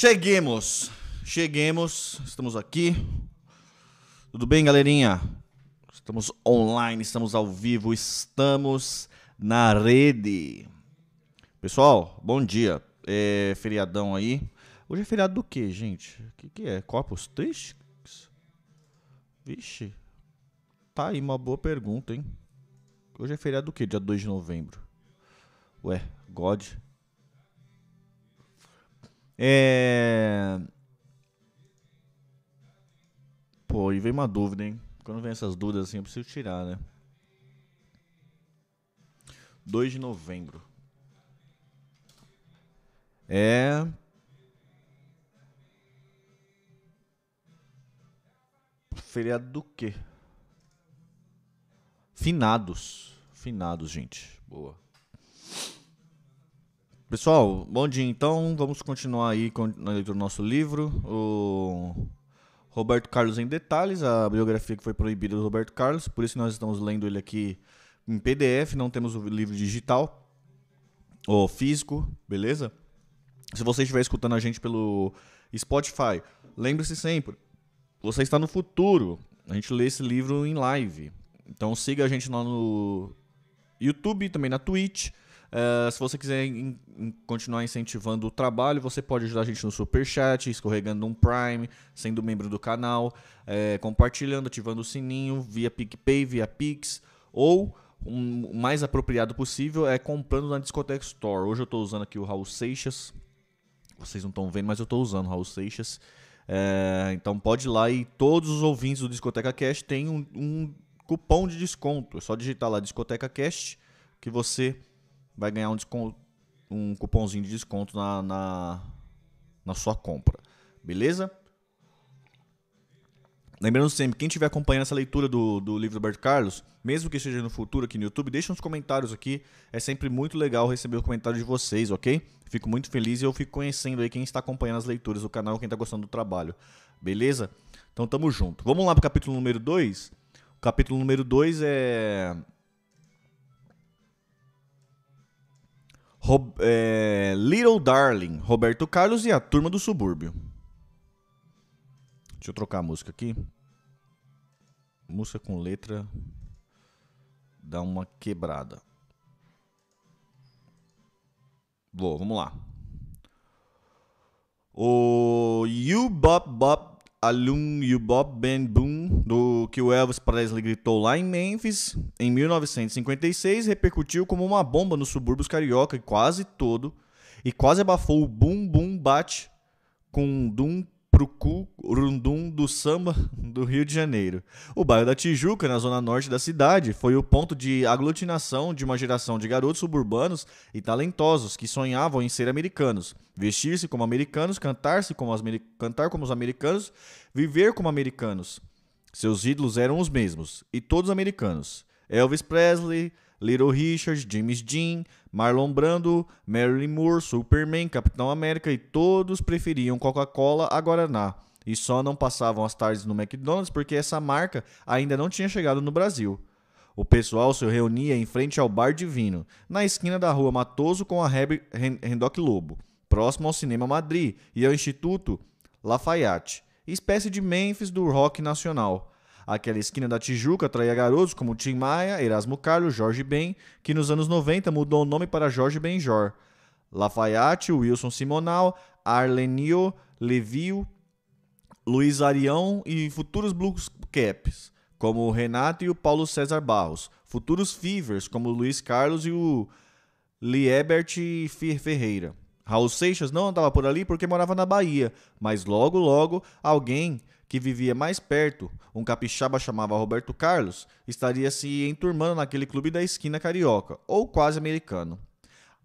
Cheguemos, cheguemos, estamos aqui. Tudo bem, galerinha? Estamos online, estamos ao vivo, estamos na rede. Pessoal, bom dia. É feriadão aí. Hoje é feriado do que, gente? O que, que é? Corpus Christi? Vixe. Tá aí uma boa pergunta, hein? Hoje é feriado do que? Dia 2 de novembro. Ué, God. É. Pô, e vem uma dúvida, hein? Quando vem essas dúvidas assim, eu preciso tirar, né? 2 de novembro. É. Feriado do quê? Finados. Finados, gente. Boa. Pessoal, bom dia então. Vamos continuar aí na leitura do nosso livro. O Roberto Carlos em detalhes, a biografia que foi proibida do Roberto Carlos, por isso nós estamos lendo ele aqui em PDF, não temos o livro digital ou físico, beleza? Se você estiver escutando a gente pelo Spotify, lembre-se sempre, você está no futuro. A gente lê esse livro em live. Então siga a gente lá no YouTube, também na Twitch. Uh, se você quiser in, in, continuar incentivando o trabalho, você pode ajudar a gente no Super Chat, escorregando um Prime, sendo membro do canal, é, compartilhando, ativando o sininho via PicPay, via Pix, ou um, o mais apropriado possível é comprando na Discoteca Store. Hoje eu estou usando aqui o Raul Seixas. Vocês não estão vendo, mas eu estou usando o Raul Seixas. É, então pode ir lá e todos os ouvintes do Discoteca Cast têm um, um cupom de desconto. É só digitar lá Discoteca Cast que você vai ganhar um, um cupomzinho de desconto na, na, na sua compra. Beleza? Lembrando sempre, quem estiver acompanhando essa leitura do, do livro do Roberto Carlos, mesmo que esteja no futuro aqui no YouTube, deixa uns comentários aqui. É sempre muito legal receber o comentário de vocês, ok? Fico muito feliz e eu fico conhecendo aí quem está acompanhando as leituras do canal, quem está gostando do trabalho. Beleza? Então tamo junto. Vamos lá para o capítulo número 2. O capítulo número 2 é É, Little Darling, Roberto Carlos e a Turma do Subúrbio. Deixa eu trocar a música aqui. Música com letra dá uma quebrada. Vou, vamos lá. O You Bop Bop Alum You Bob Ben Boom, do que o Elvis Presley gritou lá em Memphis em 1956, repercutiu como uma bomba nos subúrbios carioca e quase todo, e quase abafou o Boom Boom Bate com Dum Prucu Rundum do samba do Rio de Janeiro. O bairro da Tijuca, na zona norte da cidade, foi o ponto de aglutinação de uma geração de garotos suburbanos e talentosos que sonhavam em ser americanos, vestir-se como americanos, cantar-se como cantar como os americanos, viver como americanos. Seus ídolos eram os mesmos, e todos americanos. Elvis Presley, Little Richard, James Dean, Marlon Brando, Marilyn Moore, Superman, Capitão América e todos preferiam Coca-Cola a Guaraná. E só não passavam as tardes no McDonald's porque essa marca ainda não tinha chegado no Brasil. O pessoal se reunia em frente ao Bar Divino, na esquina da rua Matoso com a Rendoc Lobo, próximo ao Cinema Madrid e ao Instituto Lafayette, espécie de Memphis do rock nacional. Aquela esquina da Tijuca atraía garotos como Tim Maia, Erasmo Carlos, Jorge Ben, que nos anos 90 mudou o nome para Jorge Benjor. Lafayette, Wilson Simonal, Arlenio, Levio, Luiz Arião e futuros Blues Caps, como o Renato e o Paulo César Barros. Futuros Fevers, como o Luiz Carlos e o Liebert Ferreira. Raul Seixas não andava por ali porque morava na Bahia, mas logo, logo, alguém que vivia mais perto, um capixaba chamava Roberto Carlos, estaria se enturmando naquele clube da esquina carioca, ou quase americano.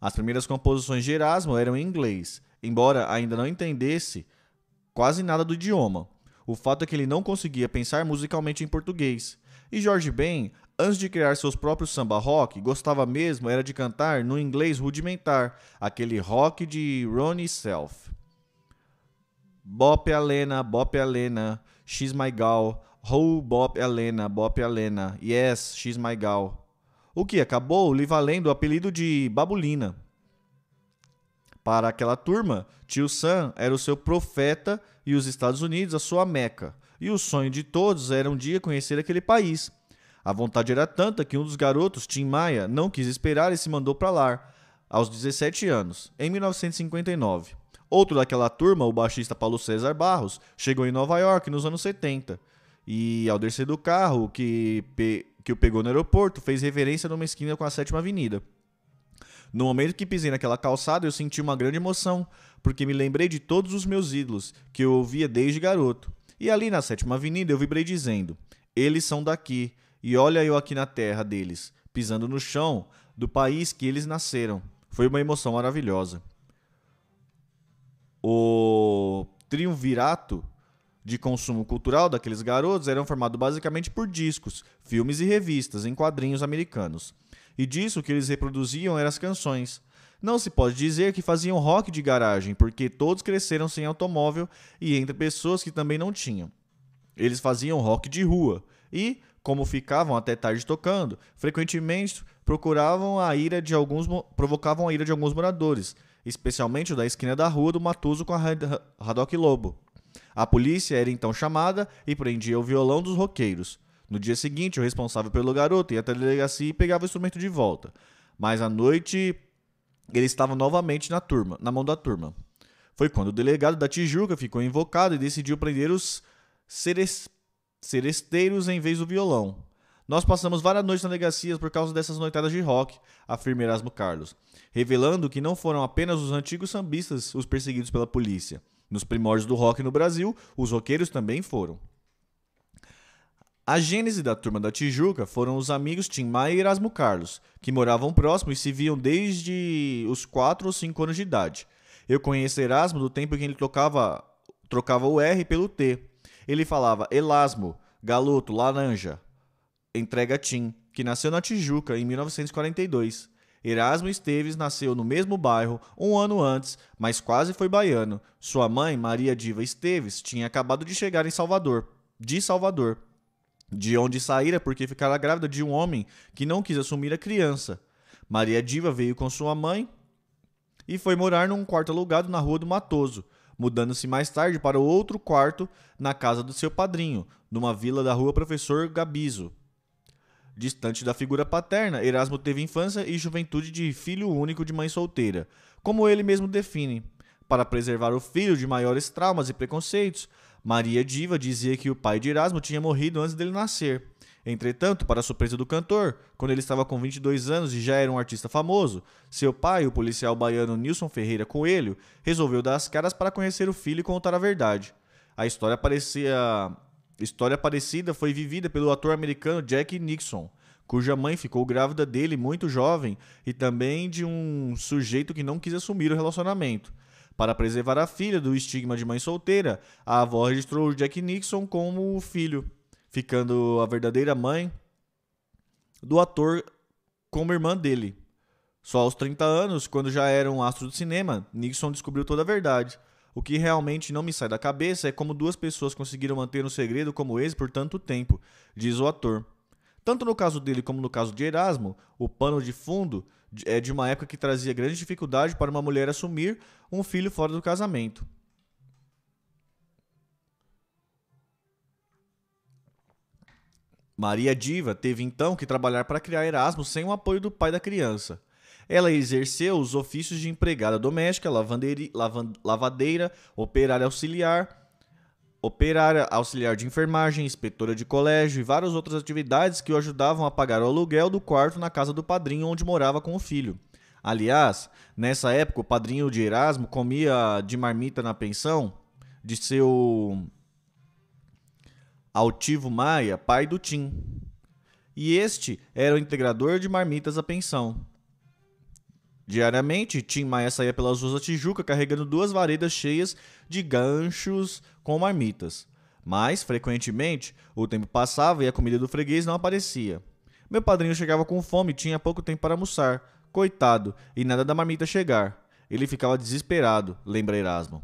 As primeiras composições de Erasmo eram em inglês, embora ainda não entendesse quase nada do idioma. O fato é que ele não conseguia pensar musicalmente em português. E Jorge Ben, antes de criar seus próprios samba rock, gostava mesmo era de cantar no inglês rudimentar, aquele rock de Ronnie Self. Bop Alena, Bop Alena, She's My Gal, Ho Bop Alena, Bop Alena, Yes, She's My Gal. O que acabou lhe valendo o apelido de Babulina. Para aquela turma, tio Sam era o seu profeta e os Estados Unidos a sua meca. E o sonho de todos era um dia conhecer aquele país. A vontade era tanta que um dos garotos, Tim Maia, não quis esperar e se mandou para lá, aos 17 anos, em 1959. Outro daquela turma, o baixista Paulo César Barros, chegou em Nova York nos anos 70. E ao descer do carro que, que o pegou no aeroporto, fez reverência numa esquina com a Sétima Avenida. No momento que pisei naquela calçada, eu senti uma grande emoção, porque me lembrei de todos os meus ídolos, que eu ouvia desde garoto. E ali na Sétima Avenida eu vibrei dizendo: Eles são daqui, e olha eu aqui na terra deles, pisando no chão do país que eles nasceram. Foi uma emoção maravilhosa. O triunvirato de consumo cultural daqueles garotos eram formado basicamente por discos, filmes e revistas em quadrinhos americanos. E disso o que eles reproduziam eram as canções. Não se pode dizer que faziam rock de garagem, porque todos cresceram sem automóvel e entre pessoas que também não tinham. Eles faziam rock de rua e, como ficavam até tarde tocando, frequentemente procuravam a ira de alguns provocavam a ira de alguns moradores, especialmente o da esquina da rua do Matoso com a Haddock Lobo. A polícia era então chamada e prendia o violão dos roqueiros. No dia seguinte, o responsável pelo garoto ia até a delegacia e pegava o instrumento de volta. Mas à noite, ele estava novamente na turma, na mão da turma. Foi quando o delegado da Tijuca ficou invocado e decidiu prender os seres, seresteiros em vez do violão. Nós passamos várias noites na delegacia por causa dessas noitadas de rock, afirma Erasmo Carlos, revelando que não foram apenas os antigos sambistas os perseguidos pela polícia. Nos primórdios do rock no Brasil, os roqueiros também foram. A gênese da turma da Tijuca foram os amigos Tim Maia e Erasmo Carlos, que moravam próximo e se viam desde os 4 ou 5 anos de idade. Eu conheço Erasmo do tempo em que ele tocava, trocava o R pelo T. Ele falava Elasmo, galoto, laranja. Entrega Tim, que nasceu na Tijuca em 1942. Erasmo Esteves nasceu no mesmo bairro um ano antes, mas quase foi baiano. Sua mãe, Maria Diva Esteves, tinha acabado de chegar em Salvador, de Salvador, de onde saíra porque ficara grávida de um homem que não quis assumir a criança. Maria Diva veio com sua mãe e foi morar num quarto alugado na Rua do Matoso, mudando-se mais tarde para outro quarto na casa do seu padrinho, numa vila da Rua Professor Gabizo, Distante da figura paterna, Erasmo teve infância e juventude de filho único de mãe solteira, como ele mesmo define. Para preservar o filho de maiores traumas e preconceitos, Maria Diva dizia que o pai de Erasmo tinha morrido antes dele nascer. Entretanto, para surpresa do cantor, quando ele estava com 22 anos e já era um artista famoso, seu pai, o policial baiano Nilson Ferreira Coelho, resolveu dar as caras para conhecer o filho e contar a verdade. A história parecia História parecida foi vivida pelo ator americano Jack Nixon, cuja mãe ficou grávida dele muito jovem e também de um sujeito que não quis assumir o relacionamento. Para preservar a filha do estigma de mãe solteira, a avó registrou Jack Nixon como filho, ficando a verdadeira mãe do ator como irmã dele. Só aos 30 anos, quando já era um astro do cinema, Nixon descobriu toda a verdade. O que realmente não me sai da cabeça é como duas pessoas conseguiram manter um segredo como esse por tanto tempo, diz o ator. Tanto no caso dele como no caso de Erasmo, o pano de fundo é de uma época que trazia grande dificuldade para uma mulher assumir um filho fora do casamento. Maria Diva teve então que trabalhar para criar Erasmo sem o apoio do pai da criança. Ela exerceu os ofícios de empregada doméstica, lavadeira, operária auxiliar, operária auxiliar de enfermagem, inspetora de colégio e várias outras atividades que o ajudavam a pagar o aluguel do quarto na casa do padrinho onde morava com o filho. Aliás, nessa época o padrinho de Erasmo comia de marmita na pensão de seu altivo Maia, pai do Tim. E este era o integrador de marmitas da pensão. Diariamente, Tim Maia saía pelas ruas da Tijuca carregando duas varedas cheias de ganchos com marmitas. Mas, frequentemente, o tempo passava e a comida do freguês não aparecia. Meu padrinho chegava com fome e tinha pouco tempo para almoçar. Coitado, e nada da marmita chegar. Ele ficava desesperado, lembra Erasmo.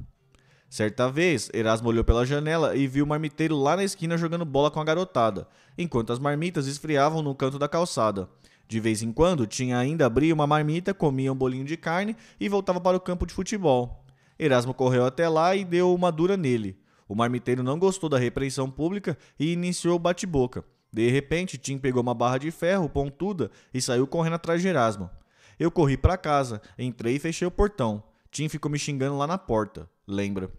Certa vez, Erasmo olhou pela janela e viu o marmiteiro lá na esquina jogando bola com a garotada, enquanto as marmitas esfriavam no canto da calçada. De vez em quando, tinha ainda abria uma marmita, comia um bolinho de carne e voltava para o campo de futebol. Erasmo correu até lá e deu uma dura nele. O marmiteiro não gostou da repreensão pública e iniciou o bate-boca. De repente, Tim pegou uma barra de ferro pontuda e saiu correndo atrás de Erasmo. Eu corri para casa, entrei e fechei o portão. Tim ficou me xingando lá na porta, lembra?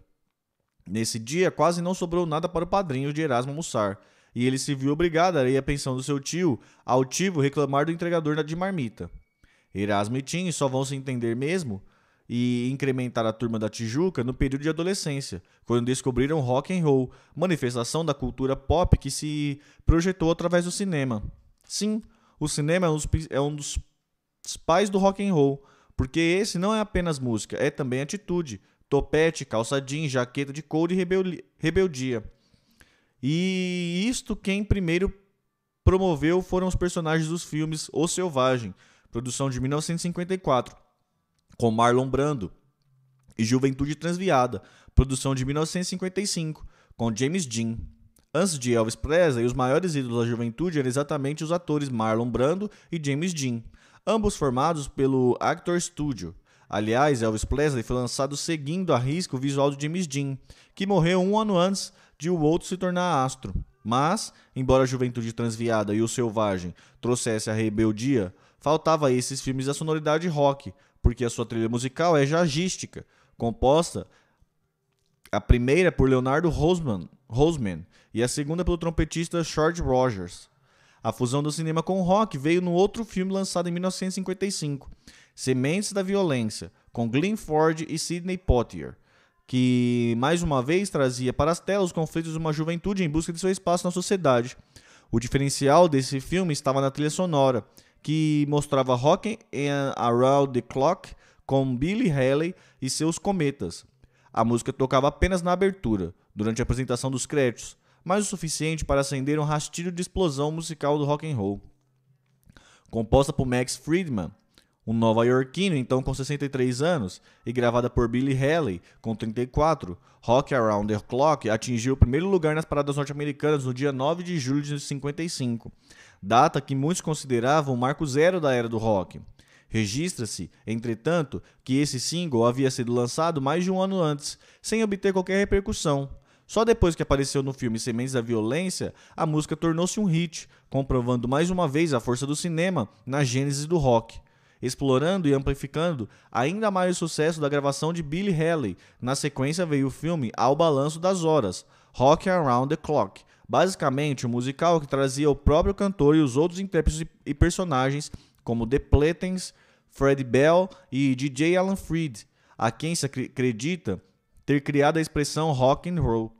Nesse dia, quase não sobrou nada para o padrinho de Erasmo almoçar, e ele se viu obrigado a ir à pensão do seu tio, altivo, reclamar do entregador de marmita. Erasmo e Tim só vão se entender mesmo e incrementar a turma da Tijuca no período de adolescência, quando descobriram rock and roll, manifestação da cultura pop que se projetou através do cinema. Sim, o cinema é um dos pais do rock and roll, porque esse não é apenas música, é também atitude, topete, calça jeans, jaqueta de couro e rebeldia. E isto quem primeiro promoveu foram os personagens dos filmes O Selvagem, produção de 1954, com Marlon Brando, e Juventude Transviada, produção de 1955, com James Dean. Antes de Elvis Presley, os maiores ídolos da juventude eram exatamente os atores Marlon Brando e James Dean ambos formados pelo Actor Studio. Aliás, Elvis Presley foi lançado seguindo a risco o visual de James Dean, que morreu um ano antes de o outro se tornar astro. Mas, embora a juventude transviada e o selvagem trouxesse a rebeldia, faltava a esses filmes a sonoridade rock, porque a sua trilha musical é jazzística, composta a primeira por Leonardo Roseman, Roseman e a segunda pelo trompetista George Rogers. A fusão do cinema com o rock veio no outro filme lançado em 1955, Sementes da Violência, com Glenn Ford e Sidney Poitier, que mais uma vez trazia para as telas os conflitos de uma juventude em busca de seu espaço na sociedade. O diferencial desse filme estava na trilha sonora, que mostrava Rockin' Around the Clock com Billy Haley e seus cometas. A música tocava apenas na abertura, durante a apresentação dos créditos, mas o suficiente para acender um rastilho de explosão musical do rock and roll. Composta por Max Friedman, um nova-iorquino então com 63 anos, e gravada por Billy Haley com 34, Rock Around the Clock atingiu o primeiro lugar nas paradas norte-americanas no dia 9 de julho de 55, data que muitos consideravam o marco zero da era do rock. Registra-se, entretanto, que esse single havia sido lançado mais de um ano antes, sem obter qualquer repercussão, só depois que apareceu no filme Sementes da Violência, a música tornou-se um hit, comprovando mais uma vez a força do cinema na gênese do rock. Explorando e amplificando ainda mais o sucesso da gravação de Billy Haley, na sequência veio o filme Ao Balanço das Horas, Rock Around the Clock, basicamente um musical que trazia o próprio cantor e os outros intérpretes e personagens, como The Platens, Freddie Bell e DJ Alan Freed, a quem se acredita ter criado a expressão rock and roll.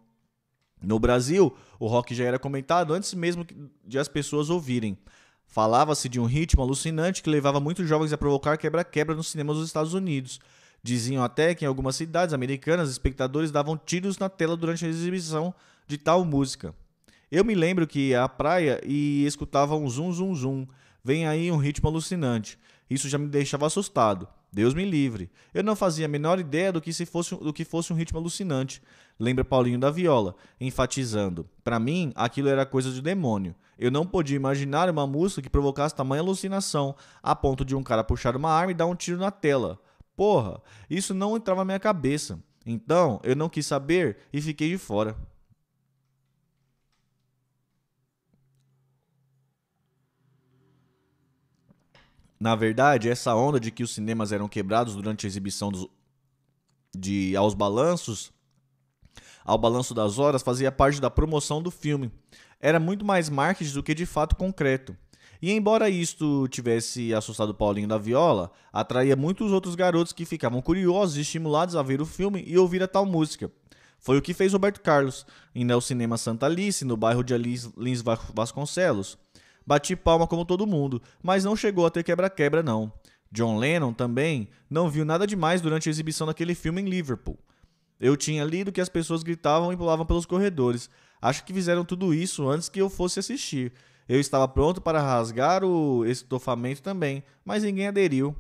No Brasil, o rock já era comentado antes mesmo de as pessoas ouvirem. Falava-se de um ritmo alucinante que levava muitos jovens a provocar quebra-quebra nos cinemas dos Estados Unidos. Diziam até que em algumas cidades americanas espectadores davam tiros na tela durante a exibição de tal música. Eu me lembro que ia à praia e escutava um zum zum zum. Vem aí um ritmo alucinante. Isso já me deixava assustado. Deus me livre. Eu não fazia a menor ideia do que, se fosse, do que fosse um ritmo alucinante. Lembra Paulinho da Viola, enfatizando: Para mim, aquilo era coisa de demônio. Eu não podia imaginar uma música que provocasse tamanha alucinação, a ponto de um cara puxar uma arma e dar um tiro na tela. Porra, isso não entrava na minha cabeça. Então, eu não quis saber e fiquei de fora. Na verdade, essa onda de que os cinemas eram quebrados durante a exibição dos, de Aos Balanços, ao Balanço das Horas, fazia parte da promoção do filme. Era muito mais marketing do que de fato concreto. E embora isto tivesse assustado Paulinho da Viola, atraía muitos outros garotos que ficavam curiosos e estimulados a ver o filme e ouvir a tal música. Foi o que fez Roberto Carlos, indo ao cinema Santa Alice, no bairro de Lins Vasconcelos. Bati palma como todo mundo, mas não chegou a ter quebra-quebra, não. John Lennon também não viu nada demais durante a exibição daquele filme em Liverpool. Eu tinha lido que as pessoas gritavam e pulavam pelos corredores. Acho que fizeram tudo isso antes que eu fosse assistir. Eu estava pronto para rasgar o estofamento também, mas ninguém aderiu.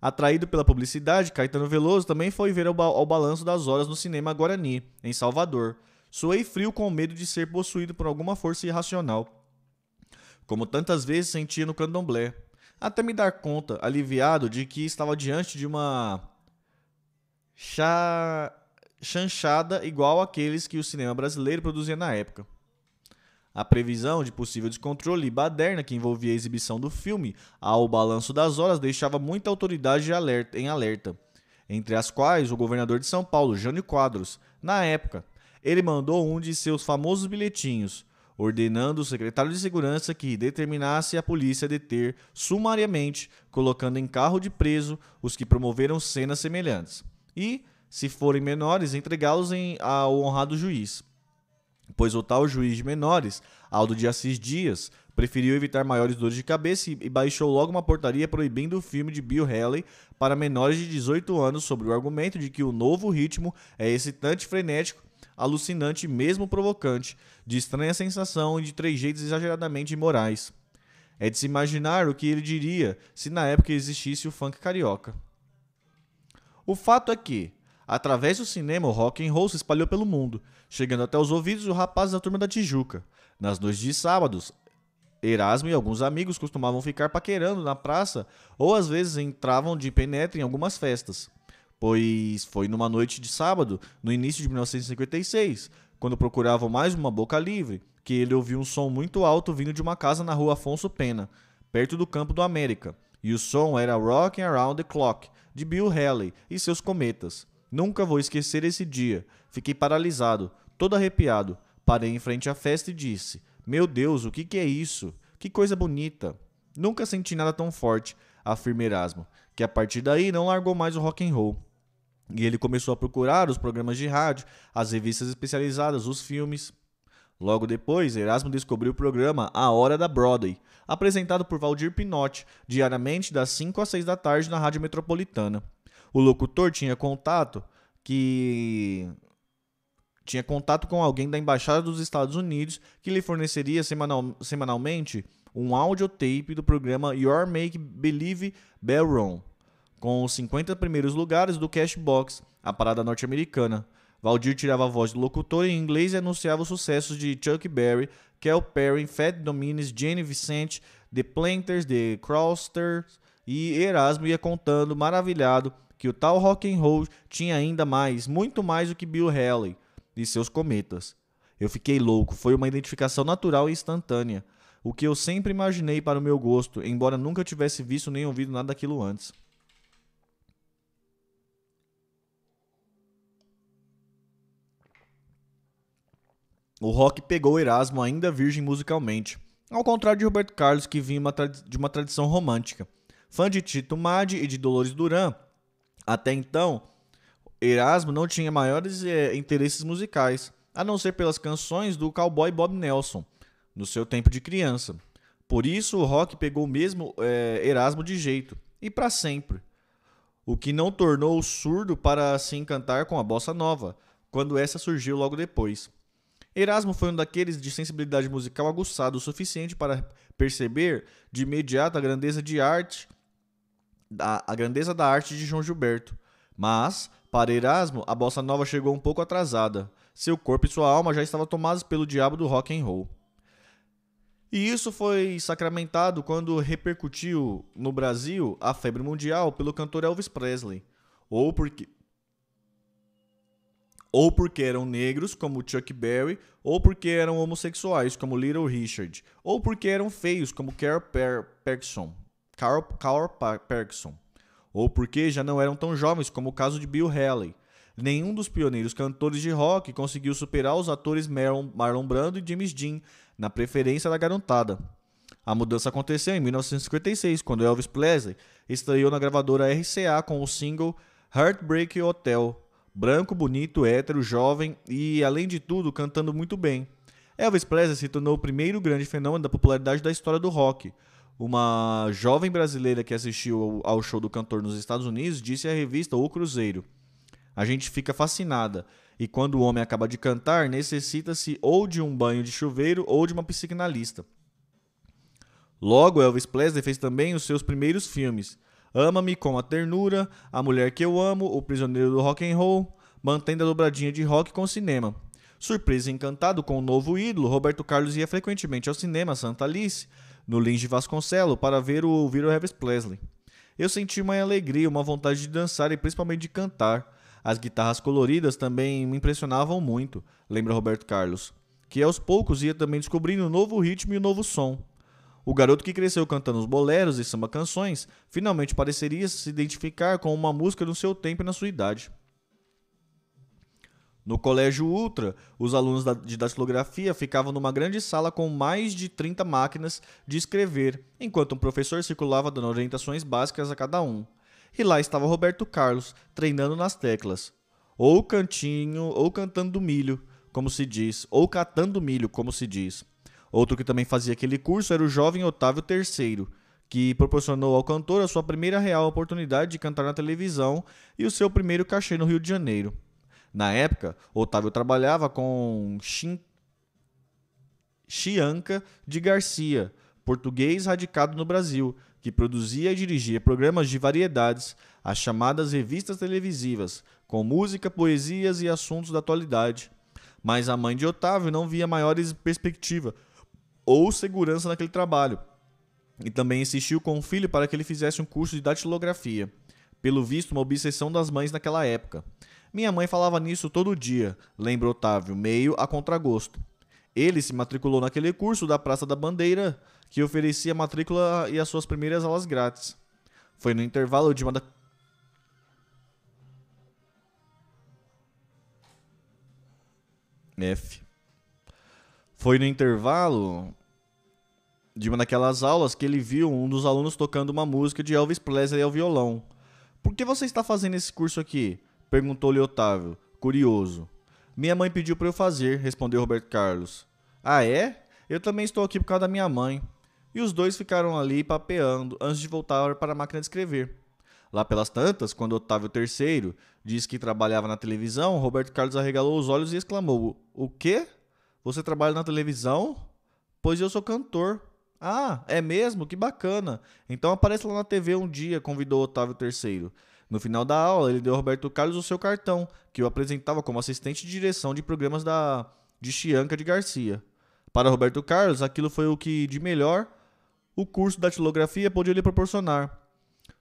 Atraído pela publicidade, Caetano Veloso também foi ver ao, ba balanço das horas no cinema Guarani, em Salvador. Suei frio com medo de ser possuído por alguma força irracional. Como tantas vezes sentia no candomblé, até me dar conta, aliviado, de que estava diante de uma cha... chanchada igual àqueles que o cinema brasileiro produzia na época. A previsão de possível descontrole e baderna que envolvia a exibição do filme ao balanço das horas deixava muita autoridade em alerta, entre as quais o governador de São Paulo, Jânio Quadros. Na época, ele mandou um de seus famosos bilhetinhos, ordenando o secretário de segurança que determinasse a polícia deter sumariamente, colocando em carro de preso os que promoveram cenas semelhantes, e, se forem menores, entregá-los ao honrado juiz. Pois o tal juiz de menores, Aldo de Assis Dias, preferiu evitar maiores dores de cabeça e baixou logo uma portaria proibindo o filme de Bill Haley para menores de 18 anos sob o argumento de que o novo ritmo é excitante, frenético, alucinante e mesmo provocante, de estranha sensação e de trejeitos exageradamente imorais. É de se imaginar o que ele diria se na época existisse o funk carioca. O fato é que, Através do cinema, o rock and roll se espalhou pelo mundo, chegando até os ouvidos do rapaz da turma da Tijuca. Nas noites de sábados, Erasmo e alguns amigos costumavam ficar paquerando na praça ou às vezes entravam de penetra em algumas festas. Pois foi numa noite de sábado, no início de 1956, quando procuravam mais uma boca livre, que ele ouviu um som muito alto vindo de uma casa na rua Afonso Pena, perto do Campo do América. E o som era Rockin' Around the Clock, de Bill Haley e seus Cometas. Nunca vou esquecer esse dia. Fiquei paralisado, todo arrepiado. Parei em frente à festa e disse: Meu Deus, o que, que é isso? Que coisa bonita. Nunca senti nada tão forte, afirma Erasmo, que a partir daí não largou mais o rock and roll. E ele começou a procurar os programas de rádio, as revistas especializadas, os filmes. Logo depois, Erasmo descobriu o programa A Hora da Broadway, apresentado por Valdir Pinotti, diariamente das 5 às 6 da tarde na Rádio Metropolitana o locutor tinha contato que tinha contato com alguém da embaixada dos Estados Unidos que lhe forneceria semanal, semanalmente um audiotape do programa Your Make Believe Bellroom, com os 50 primeiros lugares do Cashbox, a parada norte-americana. Valdir tirava a voz do locutor em inglês e anunciava os sucessos de Chuck Berry, Kel Perry, Fat Dominions, Jenny Vicente, The Planters, The Crawsters e Erasmo ia contando, maravilhado, que o tal rock and roll tinha ainda mais, muito mais do que Bill Haley e seus cometas. Eu fiquei louco, foi uma identificação natural e instantânea, o que eu sempre imaginei para o meu gosto, embora nunca tivesse visto nem ouvido nada daquilo antes. O rock pegou Erasmo ainda virgem musicalmente, ao contrário de Roberto Carlos, que vinha de uma tradição romântica. Fã de Tito Madi e de Dolores Duran, até então, Erasmo não tinha maiores é, interesses musicais, a não ser pelas canções do cowboy Bob Nelson, no seu tempo de criança. Por isso, o rock pegou mesmo é, Erasmo de jeito, e para sempre. O que não tornou o surdo para se encantar com a bossa nova, quando essa surgiu logo depois. Erasmo foi um daqueles de sensibilidade musical aguçada o suficiente para perceber de imediato a grandeza de arte a, grandeza da arte de João Gilberto. Mas, para Erasmo, a bossa nova chegou um pouco atrasada. Seu corpo e sua alma já estavam tomados pelo diabo do rock and roll. E isso foi sacramentado quando repercutiu no Brasil a febre mundial pelo cantor Elvis Presley, ou porque ou porque eram negros, como Chuck Berry, ou porque eram homossexuais, como Little Richard, ou porque eram feios, como Carl per Perkson. Carl, Carl Perkson, ou porque já não eram tão jovens como o caso de Bill Haley. Nenhum dos pioneiros cantores de rock conseguiu superar os atores Marlon, Marlon Brando e James Dean na preferência da garotada. A mudança aconteceu em 1956, quando Elvis Presley estreou na gravadora RCA com o single Heartbreak Hotel. Branco, bonito, hétero, jovem e, além de tudo, cantando muito bem. Elvis Presley se tornou o primeiro grande fenômeno da popularidade da história do rock, uma jovem brasileira que assistiu ao show do cantor nos Estados Unidos disse à revista O Cruzeiro: A gente fica fascinada, e quando o homem acaba de cantar, necessita-se ou de um banho de chuveiro ou de uma psicanalista. Logo, Elvis Presley fez também os seus primeiros filmes: Ama-me com a Ternura, A Mulher que Eu Amo, O Prisioneiro do Rock and Roll, mantendo a dobradinha de rock com cinema. Surpreso e encantado com o novo ídolo, Roberto Carlos ia frequentemente ao cinema Santa Alice no Lins de Vasconcelo, para ver o ouvir o Elvis Presley. Eu senti uma alegria, uma vontade de dançar e principalmente de cantar. As guitarras coloridas também me impressionavam muito, lembra Roberto Carlos, que aos poucos ia também descobrindo um novo ritmo e um novo som. O garoto que cresceu cantando os boleros e samba canções finalmente pareceria se identificar com uma música no seu tempo e na sua idade. No Colégio Ultra, os alunos de datilografia ficavam numa grande sala com mais de 30 máquinas de escrever, enquanto um professor circulava dando orientações básicas a cada um. E lá estava Roberto Carlos, treinando nas teclas. Ou cantinho, ou cantando milho, como se diz, ou catando milho, como se diz. Outro que também fazia aquele curso era o jovem Otávio III, que proporcionou ao cantor a sua primeira real oportunidade de cantar na televisão e o seu primeiro cachê no Rio de Janeiro. Na época, Otávio trabalhava com Chianca de Garcia, português radicado no Brasil, que produzia e dirigia programas de variedades, as chamadas revistas televisivas, com música, poesias e assuntos da atualidade. Mas a mãe de Otávio não via maiores perspectivas ou segurança naquele trabalho. E também insistiu com o filho para que ele fizesse um curso de datilografia. Pelo visto, uma obsessão das mães naquela época. Minha mãe falava nisso todo dia, lembra Otávio, meio a contragosto. Ele se matriculou naquele curso da Praça da Bandeira, que oferecia matrícula e as suas primeiras aulas grátis. Foi no intervalo de uma da... F. Foi no intervalo de uma daquelas aulas que ele viu um dos alunos tocando uma música de Elvis Presley ao violão. Por que você está fazendo esse curso aqui? Perguntou-lhe Otávio, curioso. Minha mãe pediu para eu fazer, respondeu Roberto Carlos. Ah, é? Eu também estou aqui por causa da minha mãe. E os dois ficaram ali papeando antes de voltar para a máquina de escrever. Lá pelas tantas, quando Otávio III disse que trabalhava na televisão, Roberto Carlos arregalou os olhos e exclamou: O quê? Você trabalha na televisão? Pois eu sou cantor. Ah, é mesmo? Que bacana. Então apareça lá na TV um dia, convidou Otávio III. No final da aula, ele deu ao Roberto Carlos o seu cartão, que o apresentava como assistente de direção de programas da de Chianca de Garcia. Para Roberto Carlos, aquilo foi o que de melhor o curso da tilografia podia lhe proporcionar.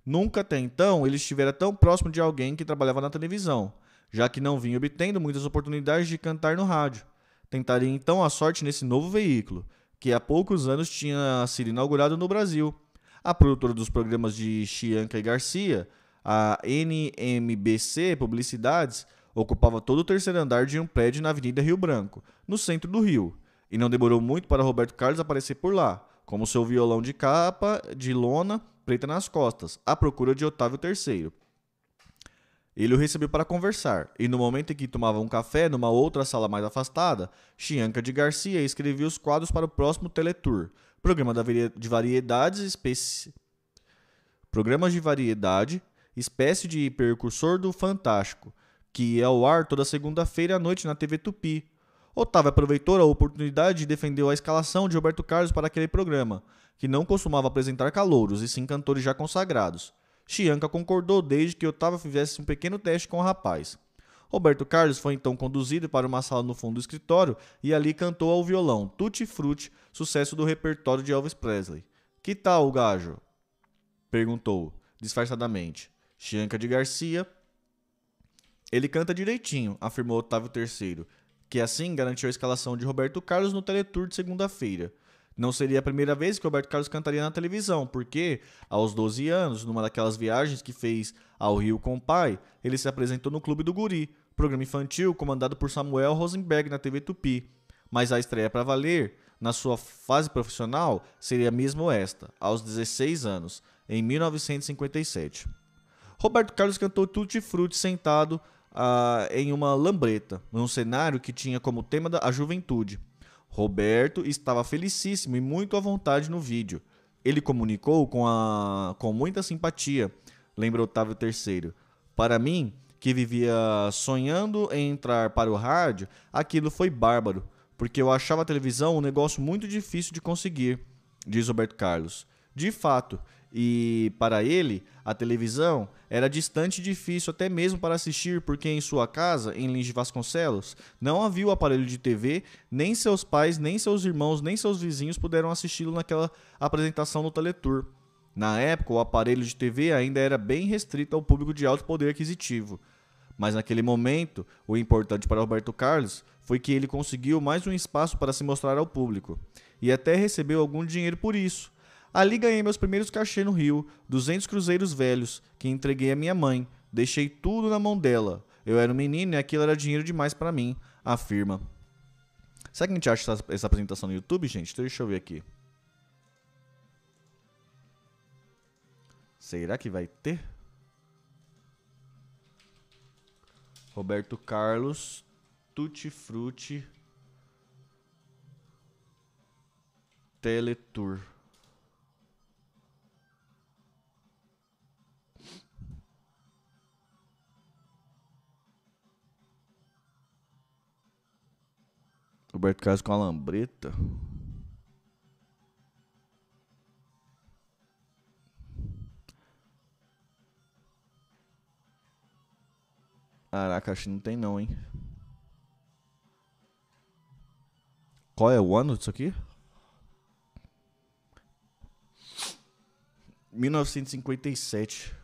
Nunca até então ele estivera tão próximo de alguém que trabalhava na televisão, já que não vinha obtendo muitas oportunidades de cantar no rádio. Tentaria então a sorte nesse novo veículo, que há poucos anos tinha sido inaugurado no Brasil. A produtora dos programas de Chianca e Garcia a NMBC Publicidades ocupava todo o terceiro andar de um prédio na Avenida Rio Branco, no centro do Rio, e não demorou muito para Roberto Carlos aparecer por lá, com seu violão de capa de lona preta nas costas, à procura de Otávio III. Ele o recebeu para conversar, e no momento em que tomava um café numa outra sala mais afastada, Chianca de Garcia escrevia os quadros para o próximo Teletour, programa de variedades especi... Programas de variedade espécie de percursor do Fantástico, que ia ao ar toda segunda-feira à noite na TV Tupi. Otávio aproveitou a oportunidade e defendeu a escalação de Roberto Carlos para aquele programa, que não costumava apresentar calouros e sim cantores já consagrados. Chianca concordou desde que Otávio fizesse um pequeno teste com o rapaz. Roberto Carlos foi então conduzido para uma sala no fundo do escritório e ali cantou ao violão Tutti Frutti, sucesso do repertório de Elvis Presley. Que tal, gajo? perguntou, disfarçadamente. Chianca de Garcia. Ele canta direitinho, afirmou Otávio III, que assim garantiu a escalação de Roberto Carlos no Teletour de segunda-feira. Não seria a primeira vez que Roberto Carlos cantaria na televisão, porque, aos 12 anos, numa daquelas viagens que fez ao Rio com o pai, ele se apresentou no Clube do Guri, programa infantil comandado por Samuel Rosenberg na TV Tupi. Mas a estreia para valer, na sua fase profissional, seria mesmo esta, aos 16 anos, em 1957. Roberto Carlos cantou Tutti Frutti sentado ah, em uma lambreta, num cenário que tinha como tema a juventude. Roberto estava felicíssimo e muito à vontade no vídeo. Ele comunicou com, a, com muita simpatia, lembra Otávio III. Para mim, que vivia sonhando em entrar para o rádio, aquilo foi bárbaro, porque eu achava a televisão um negócio muito difícil de conseguir, diz Roberto Carlos. De fato, E para ele, a televisão era distante e difícil até mesmo para assistir, porque em sua casa, em Lins de Vasconcelos, não havia o aparelho de TV, nem seus pais, nem seus irmãos, nem seus vizinhos puderam assisti-lo naquela apresentação no Teletour. Na época, o aparelho de TV ainda era bem restrito ao público de alto poder aquisitivo. Mas naquele momento, o importante para Roberto Carlos foi que ele conseguiu mais um espaço para se mostrar ao público. E até recebeu algum dinheiro por isso Ali ganhei meus primeiros cachê no Rio, 200 cruzeiros velhos, que entreguei à minha mãe. Deixei tudo na mão dela. Eu era um menino e aquilo era dinheiro demais para mim, afirma. Será que a gente acha essa, essa apresentação no YouTube, gente? Deixa eu ver aqui. Será que vai ter? Roberto Carlos, Tutti Frutti, Teletour. Roberto Carlos com a lambreta. Que não tem não, hein? Qual é o ano disso aqui? 1957.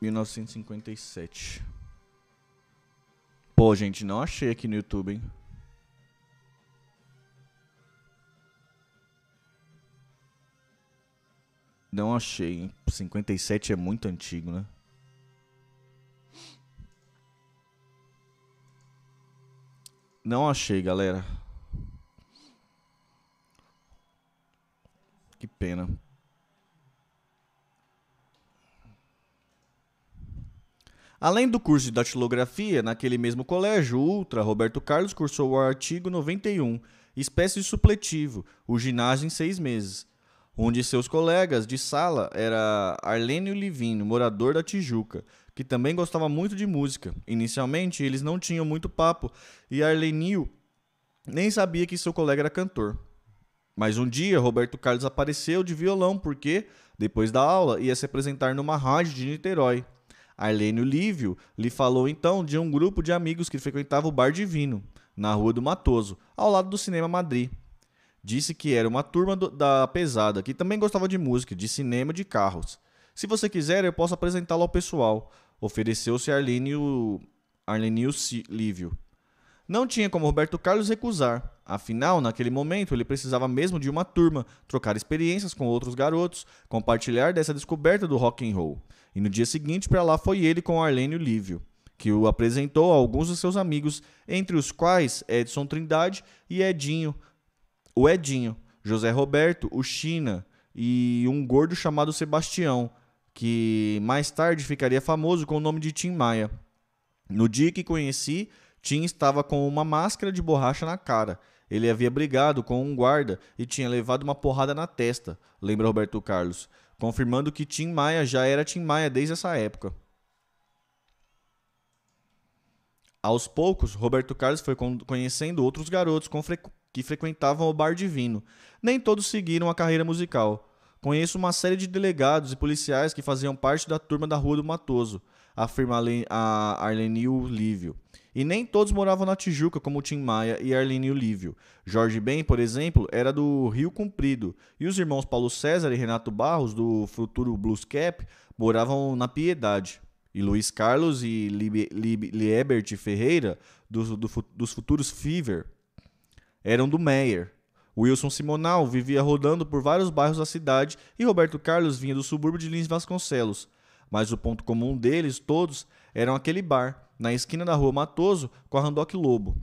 1957. Pô, gente, não achei aqui no YouTube, hein? Não achei, hein? 57 é muito antigo, né? Não achei, galera. Que pena. Além do curso de datilografia, naquele mesmo colégio, Ultra, Roberto Carlos cursou o artigo 91, espécie supletivo, o ginásio em seis meses. Um de seus colegas de sala era Arlênio Livino, morador da Tijuca, que também gostava muito de música. Inicialmente, eles não tinham muito papo e Arlenio nem sabia que seu colega era cantor. Mas um dia, Roberto Carlos apareceu de violão porque, depois da aula, ia se apresentar numa rádio de Niterói. Arlênio Lívio lhe falou então de um grupo de amigos que frequentava o Bar Divino, na Rua do Matoso, ao lado do Cinema Madrid. Disse que era uma turma do, da pesada, que também gostava de música, de cinema e de carros. Se você quiser, eu posso apresentá-lo ao pessoal. Ofereceu-se Arlênio, Arlenio Lívio. Não tinha como Roberto Carlos recusar. Afinal, naquele momento, ele precisava mesmo de uma turma, trocar experiências com outros garotos, compartilhar dessa descoberta do rock and roll. E no dia seguinte, para lá foi ele com Arlênio Lívio, que o apresentou a alguns dos seus amigos, entre os quais Edson Trindade e Edinho, o Edinho, José Roberto, o China e um gordo chamado Sebastião, que mais tarde ficaria famoso com o nome de Tim Maia. No dia que conheci, Tim estava com uma máscara de borracha na cara. Ele havia brigado com um guarda e tinha levado uma porrada na testa, lembra Roberto Carlos confirmando que Tim Maia já era Tim Maia desde essa época. Aos poucos, Roberto Carlos foi conhecendo outros garotos que frequentavam o Bar Divino. Nem todos seguiram a carreira musical. Conheço uma série de delegados e policiais que faziam parte da turma da Rua do Matoso, afirma a Arlenil Lívio. E nem todos moravam na Tijuca, como Tim Maia e Arlene Olívio. Jorge Ben, por exemplo, era do Rio Comprido. E os irmãos Paulo César e Renato Barros, do futuro Blues Cap, moravam na Piedade. E Luiz Carlos e Liebert Ferreira, do, do, dos futuros Fever, eram do Meyer. Wilson Simonal vivia rodando por vários bairros da cidade e Roberto Carlos vinha do subúrbio de Lins Vasconcelos. Mas o ponto comum deles todos eram aquele bar, na esquina da rua Matoso com a Randoc Lobo.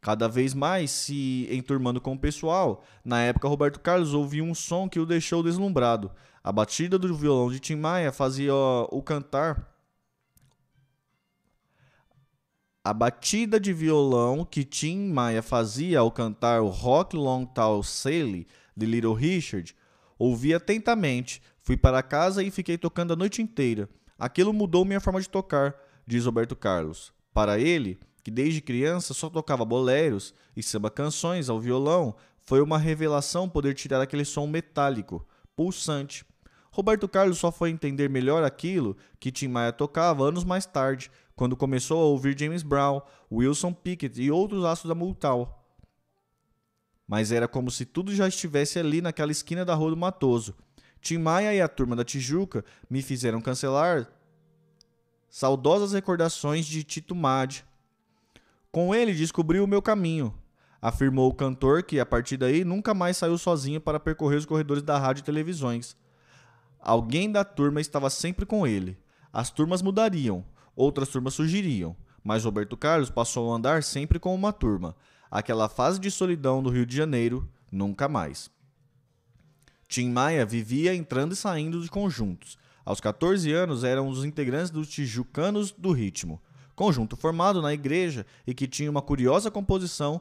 Cada vez mais se enturmando com o pessoal, na época Roberto Carlos ouvia um som que o deixou deslumbrado. A batida do violão de Tim Maia fazia o cantar. A batida de violão que Tim Maia fazia ao cantar o Rock Long Tall Sally de Little Richard, ouvi atentamente. Fui para casa e fiquei tocando a noite inteira. Aquilo mudou minha forma de tocar diz Roberto Carlos. Para ele, que desde criança só tocava boleros e samba canções ao violão, Foi uma revelação poder tirar aquele som metálico, pulsante. Roberto Carlos só foi entender melhor aquilo que Tim Maia tocava anos mais tarde, quando começou a ouvir James Brown, Wilson Pickett e outros astros da Multal. Mas era como se tudo já estivesse ali naquela esquina da Rua do Matoso. Tim Maia e a turma da Tijuca me fizeram cancelar saudosas recordações de Tito Madi. Com ele descobri o meu caminho, afirmou o cantor que, a partir daí, nunca mais saiu sozinho para percorrer os corredores da rádio e televisões. Alguém da turma estava sempre com ele. As turmas mudariam, outras turmas surgiriam, mas Roberto Carlos passou a andar sempre com uma turma. Aquela fase de solidão do Rio de Janeiro, nunca mais. Tim Maia vivia entrando e saindo de conjuntos. Aos 14 anos, eram os integrantes dos Tijucanos do Ritmo, conjunto formado na igreja e que tinha uma curiosa composição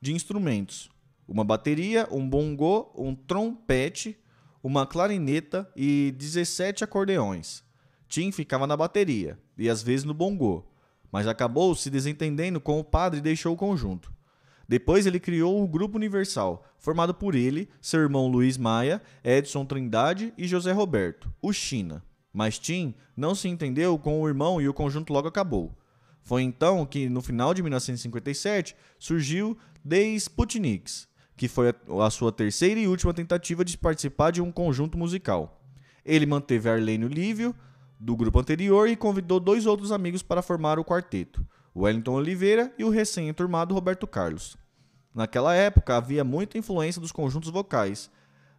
de instrumentos: uma bateria, um bongô, um trompete, uma clarineta e 17 acordeões. Tim ficava na bateria e às vezes no bongô, mas acabou se desentendendo com o padre e deixou o conjunto. Depois ele criou o Grupo Universal, formado por ele, seu irmão Luiz Maia, Edson Trindade e José Roberto, o China. Mas Tim não se entendeu com o irmão e o conjunto logo acabou. Foi então que, no final de 1957, surgiu The Sputniks, que foi a, sua terceira e última tentativa de participar de um conjunto musical. Ele manteve Arlênio Lívio, do grupo anterior, e convidou dois outros amigos para formar o quarteto, Wellington Oliveira e o recém-enturmado Roberto Carlos. Naquela época havia muita influência dos conjuntos vocais,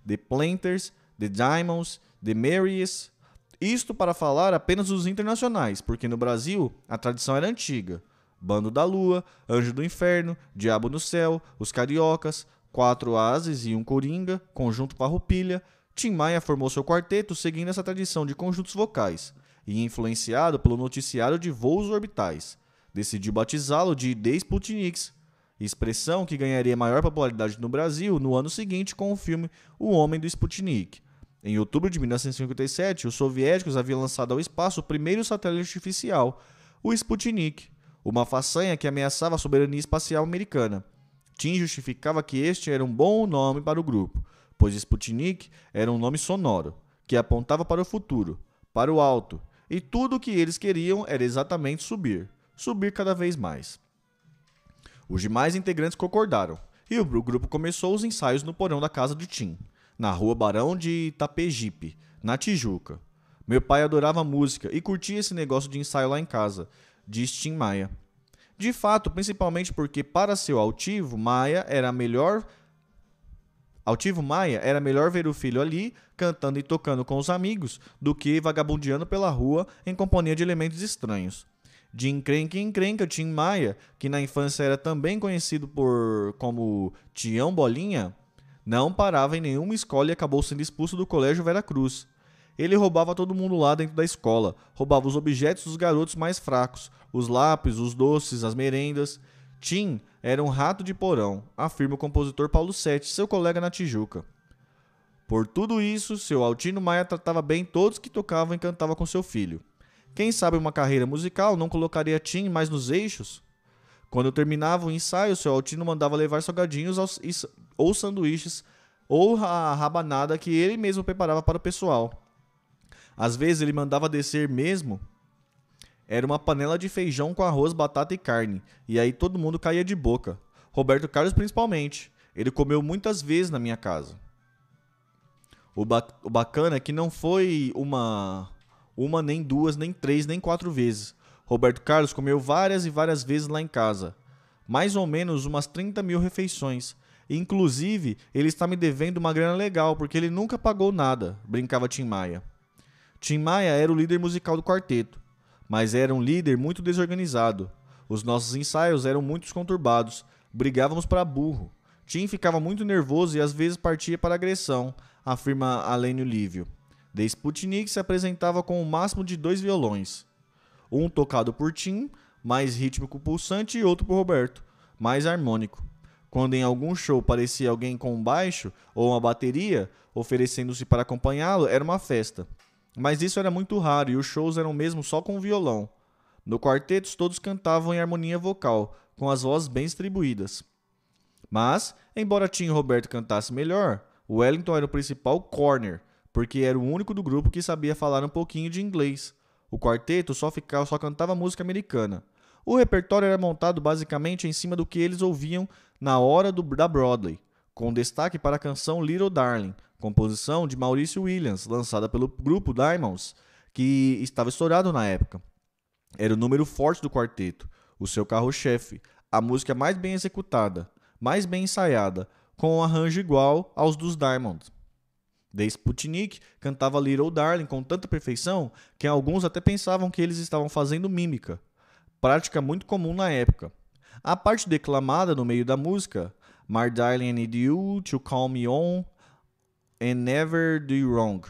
The Planters, The Diamonds, The Marys, isto para falar apenas dos internacionais, porque no Brasil a tradição era antiga. Bando da Lua, Anjo do Inferno, Diabo no Céu, Os Cariocas, quatro ases e um coringa, conjunto Farroupilha, Tim Maia formou seu quarteto seguindo essa tradição de conjuntos vocais e influenciado pelo noticiário de voos orbitais. Decidiu batizá-lo de The Sputniks, expressão que ganharia maior popularidade no Brasil no ano seguinte com o filme O Homem do Sputnik. Em outubro de 1957, os soviéticos haviam lançado ao espaço o primeiro satélite artificial, o Sputnik, uma façanha que ameaçava a soberania espacial americana. Tim justificava que este era um bom nome para o grupo, pois Sputnik era um nome sonoro, que apontava para o futuro, para o alto, e tudo o que eles queriam era exatamente subir, subir cada vez mais. Os demais integrantes concordaram, e o grupo começou os ensaios no porão da casa de Tim, na rua Barão de Itapejipe, na Tijuca. Meu pai adorava música e curtia esse negócio de ensaio lá em casa, diz Tim Maia. De fato, principalmente porque para seu altivo, Maia era melhor Altivo Maia era melhor ver o filho ali, cantando e tocando com os amigos, do que vagabundeando pela rua em companhia de elementos estranhos. De encrenca em encrenca, Tim Maia, que na infância era também conhecido por como Tião Bolinha, não parava em nenhuma escola e acabou sendo expulso do colégio Vera Cruz. Ele roubava todo mundo lá dentro da escola, roubava os objetos dos garotos mais fracos, os lápis, os doces, as merendas. Tim era um rato de porão, afirma o compositor Paulo Sete, seu colega na Tijuca. Por tudo isso, seu Altino Maia tratava bem todos que tocavam e cantavam com seu filho. Quem sabe uma carreira musical não colocaria Tim mais nos eixos? Quando terminava o ensaio, seu Altino mandava levar salgadinhos ou sanduíches ou a rabanada que ele mesmo preparava para o pessoal. Às vezes ele mandava descer mesmo. Era uma panela de feijão com arroz, batata e carne, e aí todo mundo caía de boca. Roberto Carlos principalmente. Ele comeu muitas vezes na minha casa. O, ba o bacana é que não foi uma, uma, nem duas, nem três, nem quatro vezes. Roberto Carlos comeu várias e várias vezes lá em casa. Mais ou menos umas 30 mil refeições. Inclusive, ele está me devendo uma grana legal, porque ele nunca pagou nada, brincava Tim Maia. Tim Maia era o líder musical do quarteto, mas era um líder muito desorganizado. Os nossos ensaios eram muito conturbados, brigávamos para burro. Tim ficava muito nervoso e às vezes partia para agressão, afirma Alênio Lívio. The Sputnik se apresentava com o máximo de dois violões. Um tocado por Tim, mais rítmico pulsante, e outro por Roberto, mais harmônico. Quando em algum show parecia alguém com um baixo ou uma bateria oferecendo-se para acompanhá-lo, era uma festa. Mas isso era muito raro e os shows eram mesmo só com violão. No quarteto, todos cantavam em harmonia vocal, com as vozes bem distribuídas. Mas, Embora Tim e Roberto cantasse melhor, Wellington era o principal corner, porque era o único do grupo que sabia falar um pouquinho de inglês. O quarteto só, ficava, só cantava música americana. O repertório era montado basicamente em cima do que eles ouviam na hora do, da Broadway, com destaque para a canção Little Darling, composição de Maurício Williams, lançada pelo grupo Diamonds, que estava estourado na época. Era o número forte do quarteto, o seu carro-chefe, a música mais bem executada, mais bem ensaiada, com um arranjo igual aos dos Diamonds. The Sputnik cantava Little Darling com tanta perfeição que alguns até pensavam que eles estavam fazendo mímica, prática muito comum na época. A parte declamada no meio da música, My Darling I Need You to Call Me On and Never Do Wrong,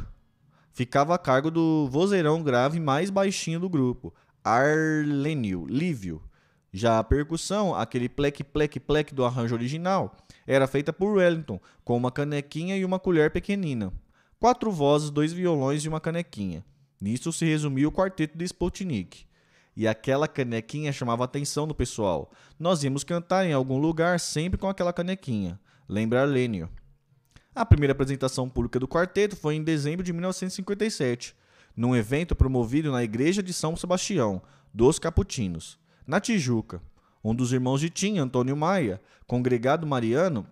ficava a cargo do vozeirão grave mais baixinho do grupo, Arlenio, Lívio. Já a percussão, aquele plec plec plec do arranjo original, era feita por Wellington, com uma canequinha e uma colher pequenina. Quatro vozes, dois violões e uma canequinha. Nisso se resumiu o quarteto de Sputnik. E aquela canequinha chamava a atenção do pessoal. Nós íamos cantar em algum lugar sempre com aquela canequinha. Lembra Arlenio. A primeira apresentação pública do quarteto foi em dezembro de 1957, num evento promovido na Igreja de São Sebastião, dos Caputinos, na Tijuca. Um dos irmãos de Tim, Antônio Maia, congregado mariano,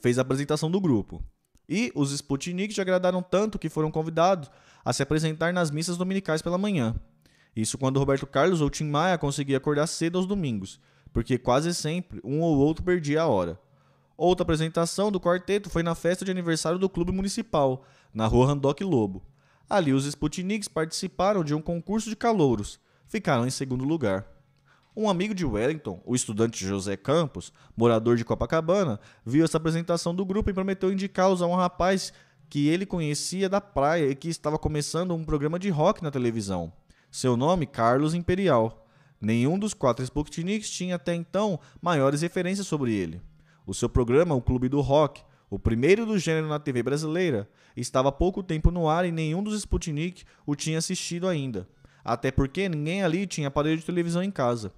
fez a apresentação do grupo. E os Sputniks agradaram tanto que foram convidados a se apresentar nas missas dominicais pela manhã. Isso quando Roberto Carlos ou Tim Maia conseguia acordar cedo aos domingos, porque quase sempre um ou outro perdia a hora. Outra apresentação do quarteto foi na festa de aniversário do Clube Municipal, na rua Randock Lobo. Ali os Sputniks participaram de um concurso de calouros. Ficaram em segundo lugar. Um amigo de Wellington, o estudante José Campos, morador de Copacabana, viu essa apresentação do grupo e prometeu indicá-los a um rapaz que ele conhecia da praia e que estava começando um programa de rock na televisão. Seu nome, Carlos Imperial. Nenhum dos quatro Sputniks tinha até então maiores referências sobre ele. O seu programa, O Clube do Rock, o primeiro do gênero na TV brasileira, estava há pouco tempo no ar e nenhum dos Sputnik o tinha assistido ainda. Até porque ninguém ali tinha aparelho de televisão em casa.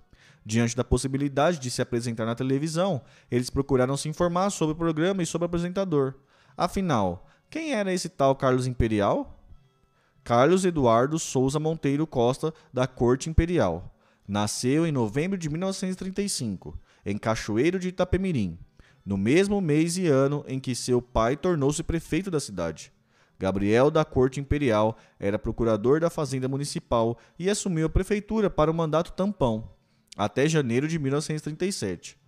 Diante da possibilidade de se apresentar na televisão, eles procuraram se informar sobre o programa e sobre o apresentador. Afinal, quem era esse tal Carlos Imperial? Carlos Eduardo Souza Monteiro Costa, da Corte Imperial. Nasceu em novembro de 1935, em Cachoeiro de Itapemirim, no mesmo mês e ano em que seu pai tornou-se prefeito da cidade. Gabriel da Corte Imperial era procurador da Fazenda Municipal e assumiu a prefeitura para o mandato tampão até janeiro de 1937.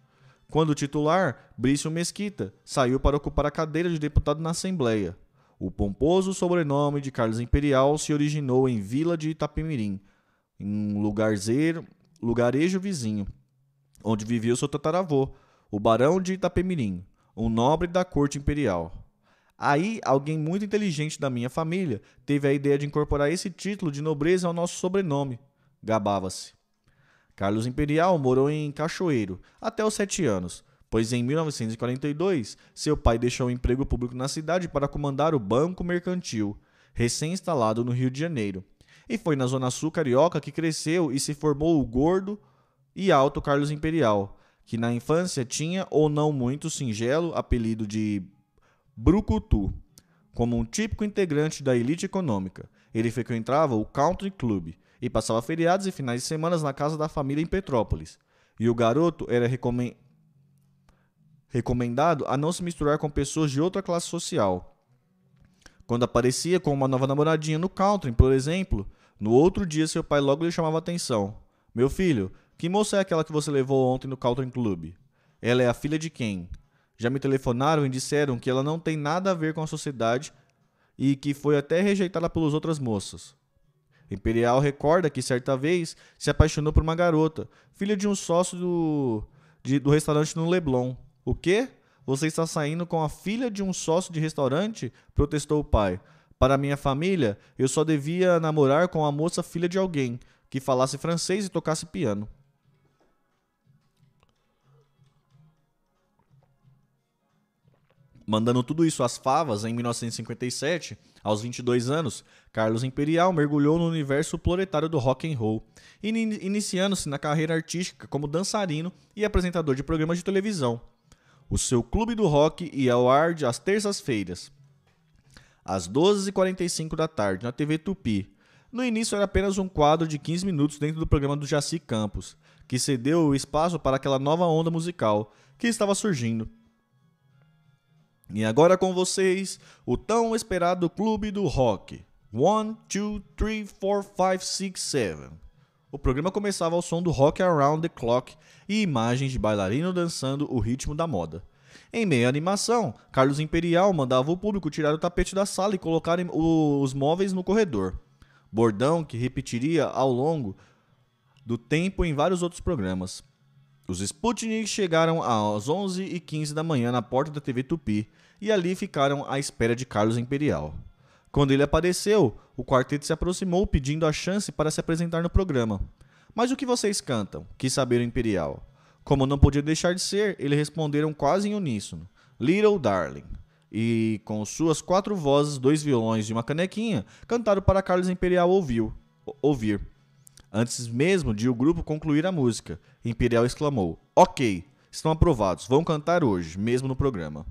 Quando titular, Brício Mesquita saiu para ocupar a cadeira de deputado na Assembleia. O pomposo sobrenome de Carlos Imperial se originou em Vila de Itapemirim, em um lugarzeiro, lugarejo vizinho, onde vivia o seu tataravô, o Barão de Itapemirim, um nobre da corte imperial. Aí, alguém muito inteligente da minha família teve a ideia de incorporar esse título de nobreza ao nosso sobrenome. Gabava-se. Carlos Imperial morou em Cachoeiro até os sete anos, pois em 1942 seu pai deixou o emprego público na cidade para comandar o Banco Mercantil, recém-instalado no Rio de Janeiro. E foi na Zona Sul carioca que cresceu e se formou o gordo e alto Carlos Imperial, que na infância tinha ou não muito singelo apelido de Brucutu. Como um típico integrante da elite econômica, ele frequentava o Country Club, e passava feriados e finais de semana na casa da família em Petrópolis. E o garoto era recomend... recomendado a não se misturar com pessoas de outra classe social. Quando aparecia com uma nova namoradinha no country, por exemplo, no outro dia seu pai logo lhe chamava a atenção. Meu filho, que moça é aquela que você levou ontem no Country Club? Ela é a filha de quem? Já me telefonaram e disseram que ela não tem nada a ver com a sociedade e que foi até rejeitada pelas outras moças. Imperial recorda que certa vez se apaixonou por uma garota, filha de um sócio do, de, do restaurante no Leblon. O quê? Você está saindo com a filha de um sócio de restaurante? protestou o pai. Para minha família, eu só devia namorar com a moça filha de alguém que falasse francês e tocasse piano. Mandando tudo isso às favas, em 1957, aos 22 anos, Carlos Imperial mergulhou no universo proletário do rock and roll, iniciando-se na carreira artística como dançarino e apresentador de programas de televisão. O seu clube do rock ia ao ar às terças-feiras, às 12h45 da tarde, na TV Tupi. No início era apenas um quadro de 15 minutos dentro do programa do Jaci Campos, que cedeu o espaço para aquela nova onda musical que estava surgindo. E agora com vocês, o tão esperado Clube do Rock. 1, 2, 3, 4, 5, 6, 7. O programa começava ao som do Rock Around the Clock e imagens de bailarino dançando o ritmo da moda. Em meio à animação, Carlos Imperial mandava o público tirar o tapete da sala e colocar os móveis no corredor. Bordão que repetiria ao longo do tempo em vários outros programas. Os Sputnik chegaram às 11h15 da manhã na porta da TV Tupi e ali ficaram à espera de Carlos Imperial. Quando ele apareceu, o quarteto se aproximou pedindo a chance para se apresentar no programa. Mas o que vocês cantam? Quis saber o Imperial. Como não podia deixar de ser, eles responderam quase em uníssono: Little Darling. E com suas quatro vozes, dois violões e uma canequinha, cantaram para Carlos Imperial ouvir. Antes mesmo de o grupo concluir a música, Imperial exclamou: Ok, estão aprovados, vão cantar hoje, mesmo no programa.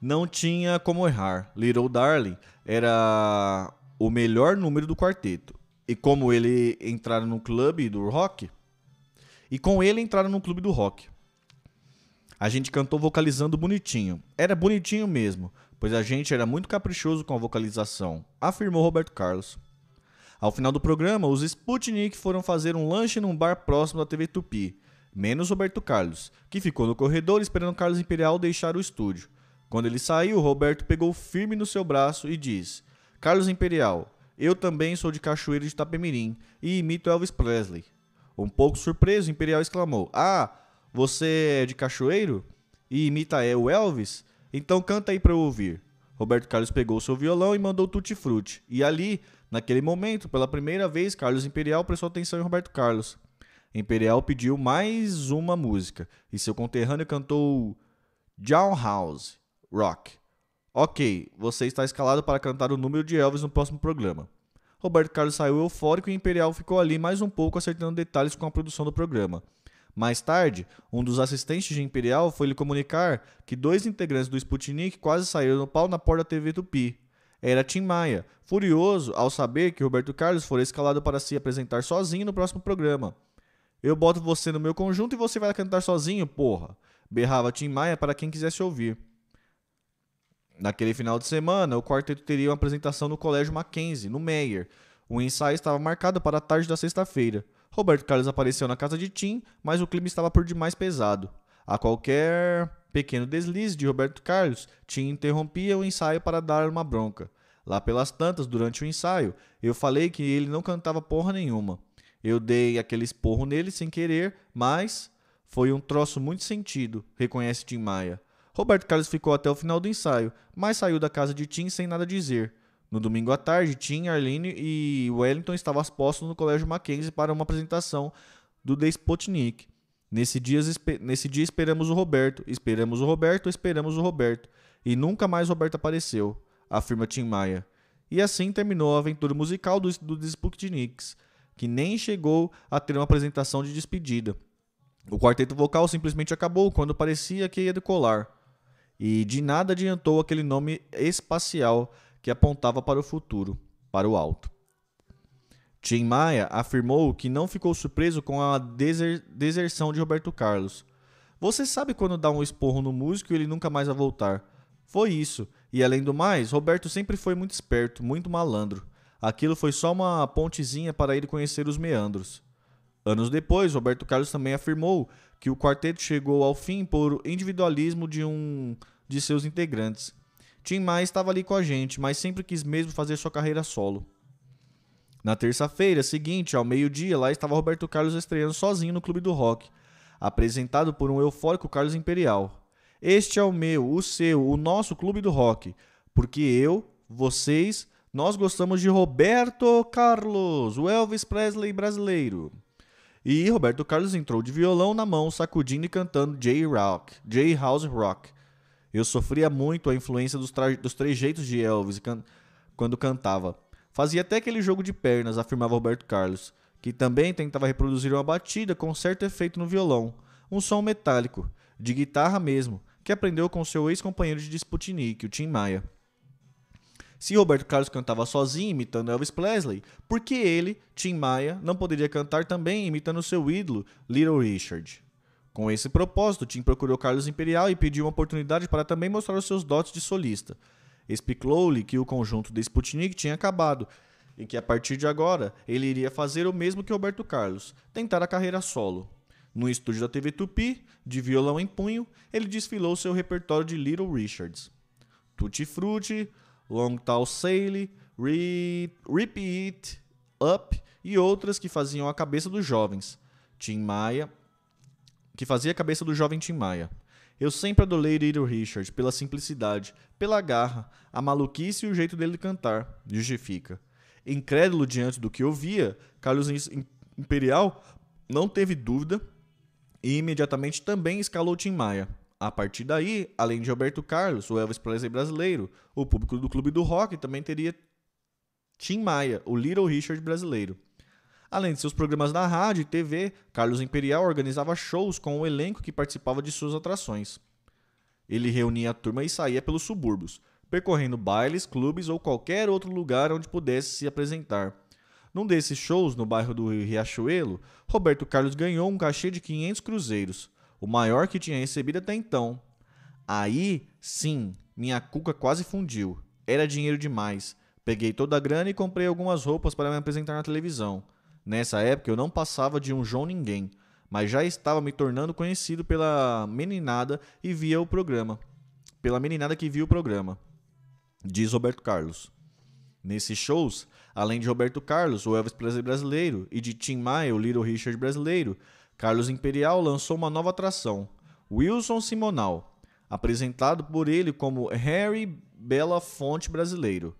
Não tinha como errar. Little Darling era o melhor número do quarteto. E como ele entraram no clube do rock, e com ele entraram no clube do rock. A gente cantou vocalizando bonitinho. Era bonitinho mesmo, pois a gente era muito caprichoso com a vocalização, afirmou Roberto Carlos. Ao final do programa, os Sputnik foram fazer um lanche num bar próximo da TV Tupi, menos Roberto Carlos, que ficou no corredor esperando Carlos Imperial deixar o estúdio. Quando ele saiu, Roberto pegou firme no seu braço e disse: Carlos Imperial, eu também sou de Cachoeiro de Itapemirim e imito Elvis Presley. Um pouco surpreso, Imperial exclamou: Ah, você é de Cachoeiro? E imita é o Elvis? Então canta aí para eu ouvir. Roberto Carlos pegou seu violão e mandou tutti frutti. E ali, Naquele momento, pela primeira vez, Carlos Imperial prestou atenção em Roberto Carlos. Imperial pediu mais uma música e seu conterrâneo cantou John House Rock. Ok, você está escalado para cantar o número de Elvis no próximo programa. Roberto Carlos saiu eufórico e Imperial ficou ali mais um pouco acertando detalhes com a produção do programa. Mais tarde, um dos assistentes de Imperial foi lhe comunicar que dois integrantes do Sputnik quase saíram no pau na porta da TV Tupi era Tim Maia, furioso ao saber que Roberto Carlos fora escalado para se apresentar sozinho no próximo programa. Eu boto você no meu conjunto e você vai cantar sozinho, porra! Berrava Tim Maia para quem quisesse ouvir. Naquele final de semana, o quarteto teria uma apresentação no Colégio Mackenzie, no Meyer. O ensaio estava marcado para a tarde da sexta-feira. Roberto Carlos apareceu na casa de Tim, mas o clima estava por demais pesado. A qualquer pequeno deslize de Roberto Carlos, Tim interrompia o ensaio para dar uma bronca. Lá pelas tantas, durante o ensaio, eu falei que ele não cantava porra nenhuma. Eu dei aquele esporro nele sem querer, mas foi um troço muito sentido, reconhece Tim Maia. Roberto Carlos ficou até o final do ensaio, mas saiu da casa de Tim sem nada dizer. No domingo à tarde, Tim, Arlene e Wellington estavam postos no Colégio Mackenzie para uma apresentação do The Sputnik. Nesse dia, nesse dia esperamos o Roberto, esperamos o Roberto, esperamos o Roberto. E nunca mais Roberto apareceu afirma Tim Maia. E assim terminou a aventura musical do, do Sputniks, que nem chegou a ter uma apresentação de despedida. O quarteto vocal simplesmente acabou quando parecia que ia decolar. E de nada adiantou aquele nome espacial que apontava para o futuro, para o alto. Tim Maia afirmou que não ficou surpreso com a deser deserção de Roberto Carlos. Você sabe quando dá um esporro no músico e ele nunca mais vai voltar. Foi isso. E além do mais, Roberto sempre foi muito esperto, muito malandro. Aquilo foi só uma pontezinha para ele conhecer os meandros. Anos depois, Roberto Carlos também afirmou que o quarteto chegou ao fim por individualismo de um de seus integrantes. Tim Maia estava ali com a gente, mas sempre quis mesmo fazer sua carreira solo. Na terça-feira seguinte, ao meio-dia, lá estava Roberto Carlos estreando sozinho no Clube do Rock, apresentado por um eufórico Carlos Imperial. Este é o meu, o seu, o nosso clube do rock. Porque eu, vocês, nós gostamos de Roberto Carlos, o Elvis Presley brasileiro. E Roberto Carlos entrou de violão na mão, sacudindo e cantando J-Rock, J-House Rock. Eu sofria muito a influência dos, dos trejeitos de Elvis can quando cantava. Fazia até aquele jogo de pernas, afirmava Roberto Carlos, que também tentava reproduzir uma batida com certo efeito no violão, um som metálico. de guitarra mesmo, que aprendeu com seu ex-companheiro de Sputnik, o Tim Maia. Se Roberto Carlos cantava sozinho, imitando Elvis Presley, por que ele, Tim Maia, não poderia cantar também imitando seu ídolo, Little Richard? Com esse propósito, Tim procurou Carlos Imperial e pediu uma oportunidade para também mostrar os seus dotes de solista. Explicou-lhe que o conjunto de Sputnik tinha acabado e que a partir de agora ele iria fazer o mesmo que Roberto Carlos, tentar a carreira solo. No estúdio da TV Tupi, de violão em punho, ele desfilou seu repertório de Little Richards. Tutti Frutti, Long Tall Sale, Rip It Up e outras que faziam a cabeça dos jovens. Tim Maia, que fazia a cabeça do jovem Tim Maia. Eu sempre adorei Little Richard pela simplicidade, pela garra, a maluquice e o jeito dele cantar, justifica. Incrédulo diante do que ouvia, Carlos Imperial não teve dúvida e imediatamente também escalou Tim Maia. A partir daí, além de Roberto Carlos, o Elvis Presley brasileiro, o público do Clube do Rock também teria Tim Maia, o Little Richard brasileiro. Além de seus programas na rádio e TV, Carlos Imperial organizava shows com o elenco que participava de suas atrações. Ele reunia a turma e saía pelos subúrbios, percorrendo bailes, clubes ou qualquer outro lugar onde pudesse se apresentar. Num desses shows, no bairro do Riachuelo, Roberto Carlos ganhou um cachê de 500 cruzeiros, o maior que tinha recebido até então. Aí, sim, minha cuca quase fundiu. Era dinheiro demais. Peguei toda a grana e comprei algumas roupas para me apresentar na televisão. Nessa época eu não passava de um João Ninguém, mas já estava me tornando conhecido pela meninada e via o programa. Pela meninada que via o programa. Diz Roberto Carlos. Nesses shows, além de Roberto Carlos, o Elvis Presley brasileiro, e de Tim Maia, o Little Richard brasileiro, Carlos Imperial lançou uma nova atração, Wilson Simonal, apresentado por ele como Harry Belafonte brasileiro.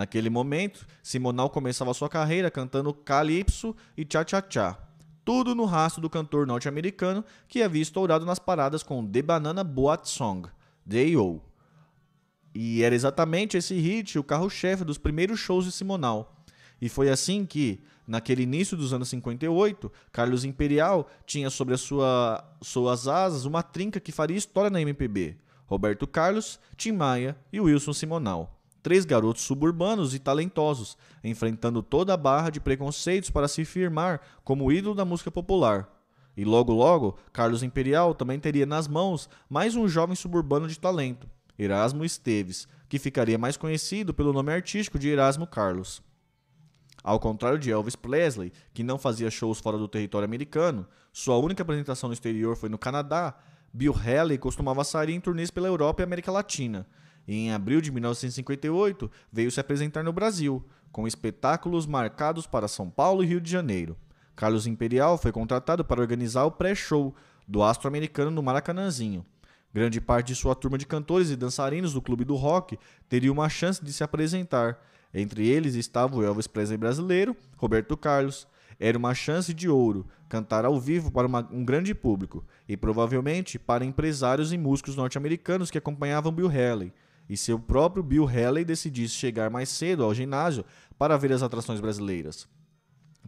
Naquele momento, Simonal começava sua carreira cantando calypso e cha-cha-cha, tudo no rastro do cantor norte-americano que havia estourado nas paradas com The Banana Boat Song, D.O. E era exatamente esse hit o carro-chefe dos primeiros shows de Simonal. E foi assim que, naquele início dos anos 58, Carlos Imperial tinha sobre as sua, suas asas uma trinca que faria história na MPB: Roberto Carlos, Tim Maia e Wilson Simonal. Três garotos suburbanos e talentosos, enfrentando toda a barra de preconceitos para se firmar como ídolo da música popular. E logo logo, Carlos Imperial também teria nas mãos mais um jovem suburbano de talento, Erasmo Esteves, que ficaria mais conhecido pelo nome artístico de Erasmo Carlos. Ao contrário de Elvis Presley, que não fazia shows fora do território americano, sua única apresentação no exterior foi no Canadá, Bill Haley costumava sair em turnês pela Europa e América Latina. Em abril de 1958 veio se apresentar no Brasil, com espetáculos marcados para São Paulo e Rio de Janeiro. Carlos Imperial foi contratado para organizar o pré-show do astro americano no Maracanãzinho. Grande parte de sua turma de cantores e dançarinos do Clube do Rock teria uma chance de se apresentar. Entre eles estava o Elvis Presley brasileiro, Roberto Carlos. Era uma chance de ouro cantar ao vivo para uma, um grande público e provavelmente para empresários e músicos norte-americanos que acompanhavam Bill Haley. E se o próprio Bill Haley decidisse chegar mais cedo ao ginásio para ver as atrações brasileiras.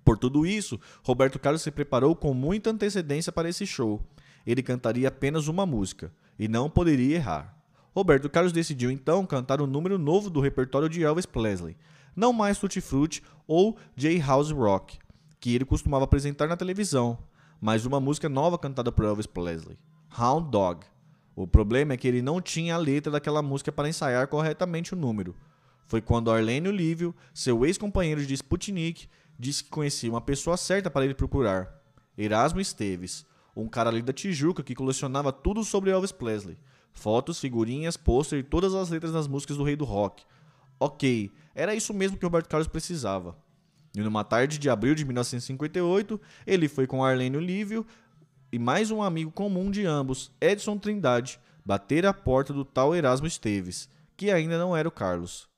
Por tudo isso, Roberto Carlos se preparou com muita antecedência para esse show. Ele cantaria apenas uma música e não poderia errar. Roberto Carlos decidiu então cantar um número novo do repertório de Elvis Presley, não mais Tutti Frutti ou J House Rock, que ele costumava apresentar na televisão, mas uma música nova cantada por Elvis Presley, Hound Dog. O problema é que ele não tinha a letra daquela música para ensaiar corretamente o número. Foi quando Arlene Olívio, seu ex-companheiro de Sputnik, disse que conhecia uma pessoa certa para ele procurar, Erasmo Esteves, um cara ali da Tijuca que colecionava tudo sobre Elvis Presley. Fotos, figurinhas, pôster e todas as letras das músicas do rei do rock. Ok, era isso mesmo que Roberto Carlos precisava. E numa tarde de abril de 1958, ele foi com Arlene Olívio e mais um amigo comum de ambos, Edson Trindade, bater a porta do tal Erasmo Esteves, que ainda não era o Carlos.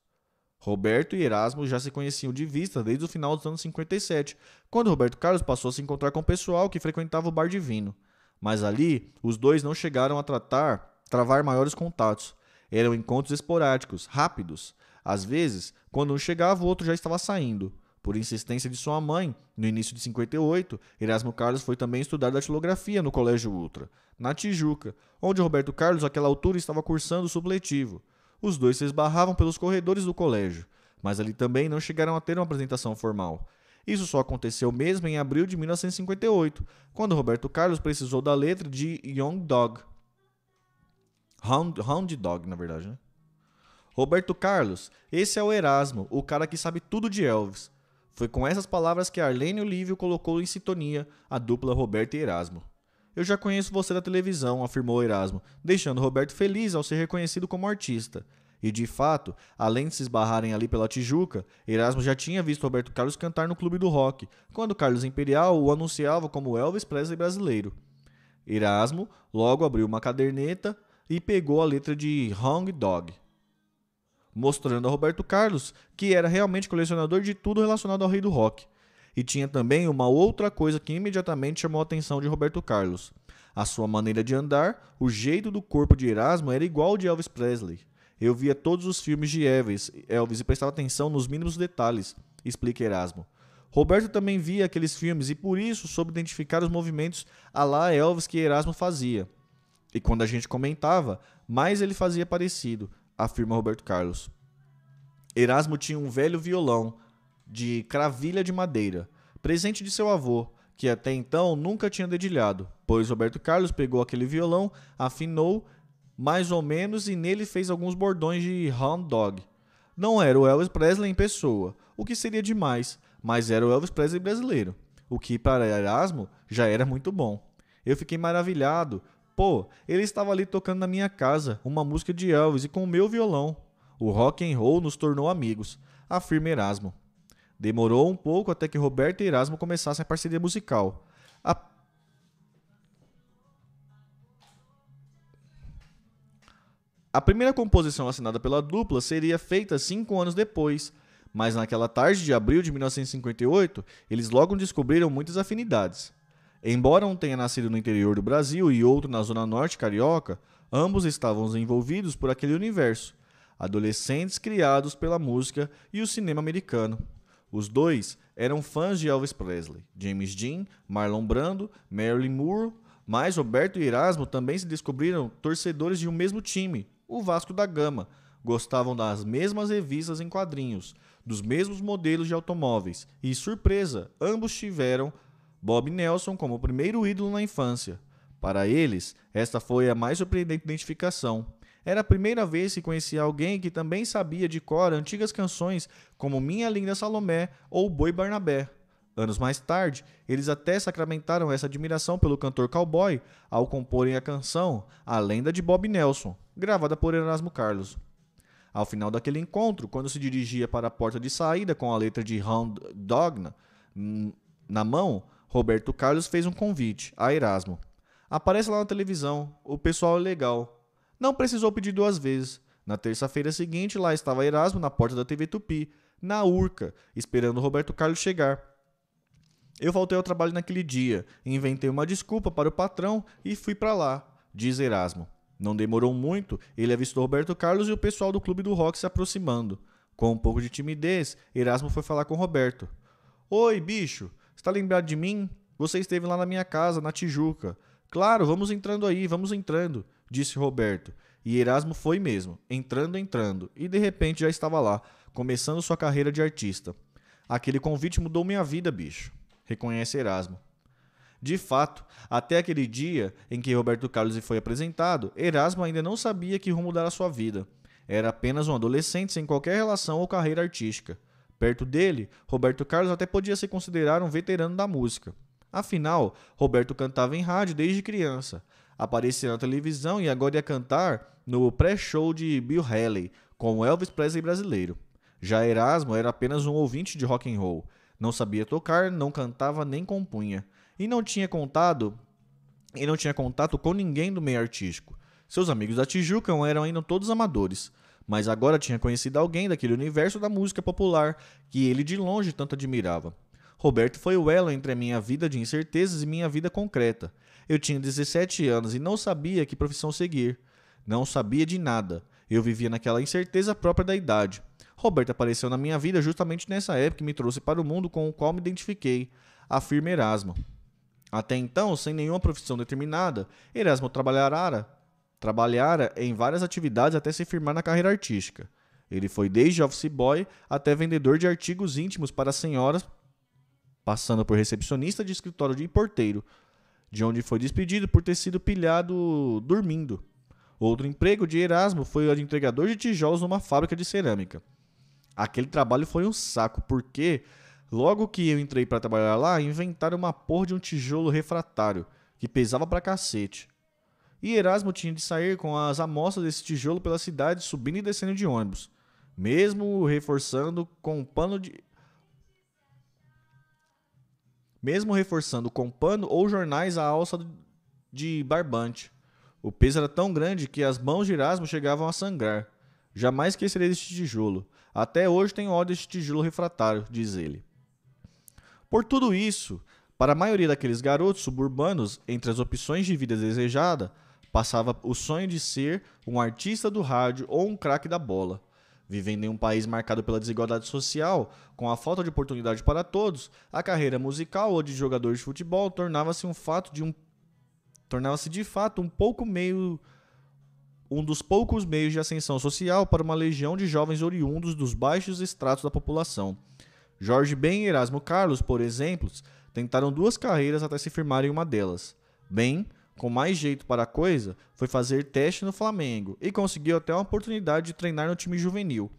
Roberto e Erasmo já se conheciam de vista desde o final dos anos 57, quando Roberto Carlos passou a se encontrar com o pessoal que frequentava o bar de vinho. Mas ali, os dois não chegaram a tratar, travar maiores contatos. Eram encontros esporádicos, rápidos. Às vezes, quando um chegava, o outro já estava saindo. Por insistência de sua mãe, no início de 58, Erasmo Carlos foi também estudar datilografia no Colégio Ultra, na Tijuca, onde Roberto Carlos, àquela altura, estava cursando o supletivo. Os dois se esbarravam pelos corredores do colégio, mas ali também não chegaram a ter uma apresentação formal. Isso só aconteceu mesmo em abril de 1958, quando Roberto Carlos precisou da letra de Young Dog. Hound, Hound Dog, na verdade, né? Roberto Carlos, esse é o Erasmo, o cara que sabe tudo de Elvis. Foi com essas palavras que Arlene Olívio colocou em sintonia a dupla Roberto e Erasmo. Eu já conheço você da televisão, afirmou Erasmo, deixando Roberto feliz ao ser reconhecido como artista. E de fato, além de se esbarrarem ali pela Tijuca, Erasmo já tinha visto Roberto Carlos cantar no Clube do Rock, quando Carlos Imperial o anunciava como Elvis Presley brasileiro. Erasmo logo abriu uma caderneta e pegou a letra de Hong Dog, mostrando a Roberto Carlos que era realmente colecionador de tudo relacionado ao rei do rock. E tinha também uma outra coisa que imediatamente chamou a atenção de Roberto Carlos. A sua maneira de andar, o jeito do corpo de Erasmo era igual ao de Elvis Presley. Eu via todos os filmes de Elvis, Elvis e prestava atenção nos mínimos detalhes, explica Erasmo. Roberto também via aqueles filmes e por isso soube identificar os movimentos a lá Elvis que Erasmo fazia. E quando a gente comentava, mais ele fazia parecido, afirma Roberto Carlos. Erasmo tinha um velho violão de cravilha de madeira, presente de seu avô, que até então nunca tinha dedilhado, pois Roberto Carlos pegou aquele violão, afinou mais ou menos e nele fez alguns bordões de hound dog. Não era o Elvis Presley em pessoa, o que seria demais, mas era o Elvis Presley brasileiro, o que para Erasmo já era muito bom. Eu fiquei maravilhado. Pô, ele estava ali tocando na minha casa uma música de Elvis e com o meu violão. O rock and roll nos tornou amigos, afirma Erasmo. Demorou um pouco até que Roberto e Erasmo começassem a parceria musical. A... a primeira composição assinada pela dupla seria feita cinco anos depois, mas naquela tarde de abril de 1958, eles logo descobriram muitas afinidades. Embora um tenha nascido no interior do Brasil e outro na zona norte carioca, ambos estavam envolvidos por aquele universo, adolescentes criados pela música e o cinema americano. Os dois eram fãs de Elvis Presley, James Dean, Marlon Brando, Marilyn Monroe, mas Roberto e Erasmo também se descobriram torcedores de um mesmo time, o Vasco da Gama. Gostavam das mesmas revistas em quadrinhos, dos mesmos modelos de automóveis e, surpresa, ambos tiveram Bob Nelson como primeiro ídolo na infância. Para eles, esta foi a mais surpreendente identificação. Era a primeira vez que conhecia alguém que também sabia de cor antigas canções como Minha Linda Salomé ou Boi Barnabé. Anos mais tarde, eles até sacramentaram essa admiração pelo cantor cowboy ao comporem a canção A Lenda de Bob Nelson, gravada por Erasmo Carlos. Ao final daquele encontro, quando se dirigia para a porta de saída com a letra de Hound Dog na mão, Roberto Carlos fez um convite a Erasmo. Aparece lá na televisão, o pessoal é legal, não precisou pedir duas vezes. Na terça-feira seguinte, lá estava Erasmo na porta da TV Tupi, na Urca, esperando Roberto Carlos chegar. Eu voltei ao trabalho naquele dia, inventei uma desculpa para o patrão e fui para lá, diz Erasmo. Não demorou muito, ele avistou Roberto Carlos e o pessoal do clube do rock se aproximando. Com um pouco de timidez, Erasmo foi falar com Roberto. Oi, bicho, está lembrado de mim? Você esteve lá na minha casa, na Tijuca. Claro, vamos entrando aí, vamos entrando disse Roberto. E Erasmo foi mesmo, entrando, entrando, e de repente já estava lá, começando sua carreira de artista. Aquele convite mudou minha vida, bicho, reconhece Erasmo. De fato, até aquele dia em que Roberto Carlos lhe foi apresentado, Erasmo ainda não sabia que rumo dar a sua vida. Era apenas um adolescente sem qualquer relação ou carreira artística. Perto dele, Roberto Carlos até podia se considerar um veterano da música. Afinal, Roberto cantava em rádio desde criança aparecia na televisão e agora ia cantar no pré-show de Bill Haley, com Elvis Presley brasileiro. Já Erasmo era apenas um ouvinte de rock and roll. Não sabia tocar, não cantava nem compunha. E não tinha contado e não tinha contato com ninguém do meio artístico. Seus amigos da Tijuca eram ainda todos amadores, mas agora tinha conhecido alguém daquele universo da música popular que ele de longe tanto admirava. Roberto foi o elo entre a minha vida de incertezas e minha vida concreta. Eu tinha 17 anos e não sabia que profissão seguir. Não sabia de nada. Eu vivia naquela incerteza própria da idade. Roberto apareceu na minha vida justamente nessa época e me trouxe para o mundo com o qual me identifiquei, afirma Erasmo. Até então, sem nenhuma profissão determinada, Erasmo trabalhara, trabalhara em várias atividades até se firmar na carreira artística. Ele foi desde office boy até vendedor de artigos íntimos para senhoras, passando por recepcionista de escritório de porteiro, de onde foi despedido por ter sido pilhado dormindo. Outro emprego de Erasmo foi o de entregador de tijolos numa fábrica de cerâmica. Aquele trabalho foi um saco, porque logo que eu entrei para trabalhar lá, inventaram uma porra de um tijolo refratário, que pesava pra cacete. E Erasmo tinha de sair com as amostras desse tijolo pela cidade, subindo e descendo de ônibus, mesmo reforçando com pano de mesmo reforçando com pano ou jornais a alça de barbante. O peso era tão grande que as mãos de Erasmo chegavam a sangrar. Jamais esquecerei deste tijolo. Até hoje tenho ódio deste tijolo refratário, diz ele. Por tudo isso, para a maioria daqueles garotos suburbanos, entre as opções de vida desejada, passava o sonho de ser um artista do rádio ou um craque da bola. Vivendo em um país marcado pela desigualdade social, com a falta de oportunidade para todos, a carreira musical ou de jogador de futebol tornava-se um fato de um tornava-se de fato um pouco meio um dos poucos meios de ascensão social para uma legião de jovens oriundos dos baixos estratos da população. Jorge Ben e Erasmo Carlos, por exemplo, tentaram duas carreiras até se firmarem uma delas. Ben com mais jeito para a coisa, foi fazer teste no Flamengo e conseguiu até uma oportunidade de treinar no time juvenil.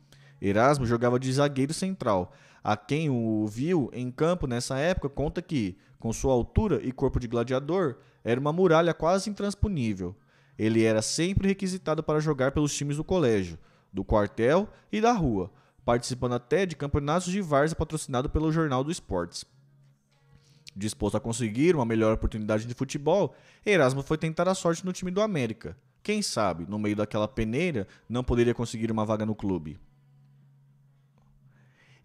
Erasmo jogava de zagueiro central. A quem o viu em campo nessa época conta que, com sua altura e corpo de gladiador, era uma muralha quase intransponível. Ele era sempre requisitado para jogar pelos times do colégio, do quartel e da rua, participando até de campeonatos de várzea patrocinado pelo Jornal do Esportes. Disposto a conseguir uma melhor oportunidade de futebol, Erasmo foi tentar a sorte no time do América. Quem sabe, no meio daquela peneira, não poderia conseguir uma vaga no clube.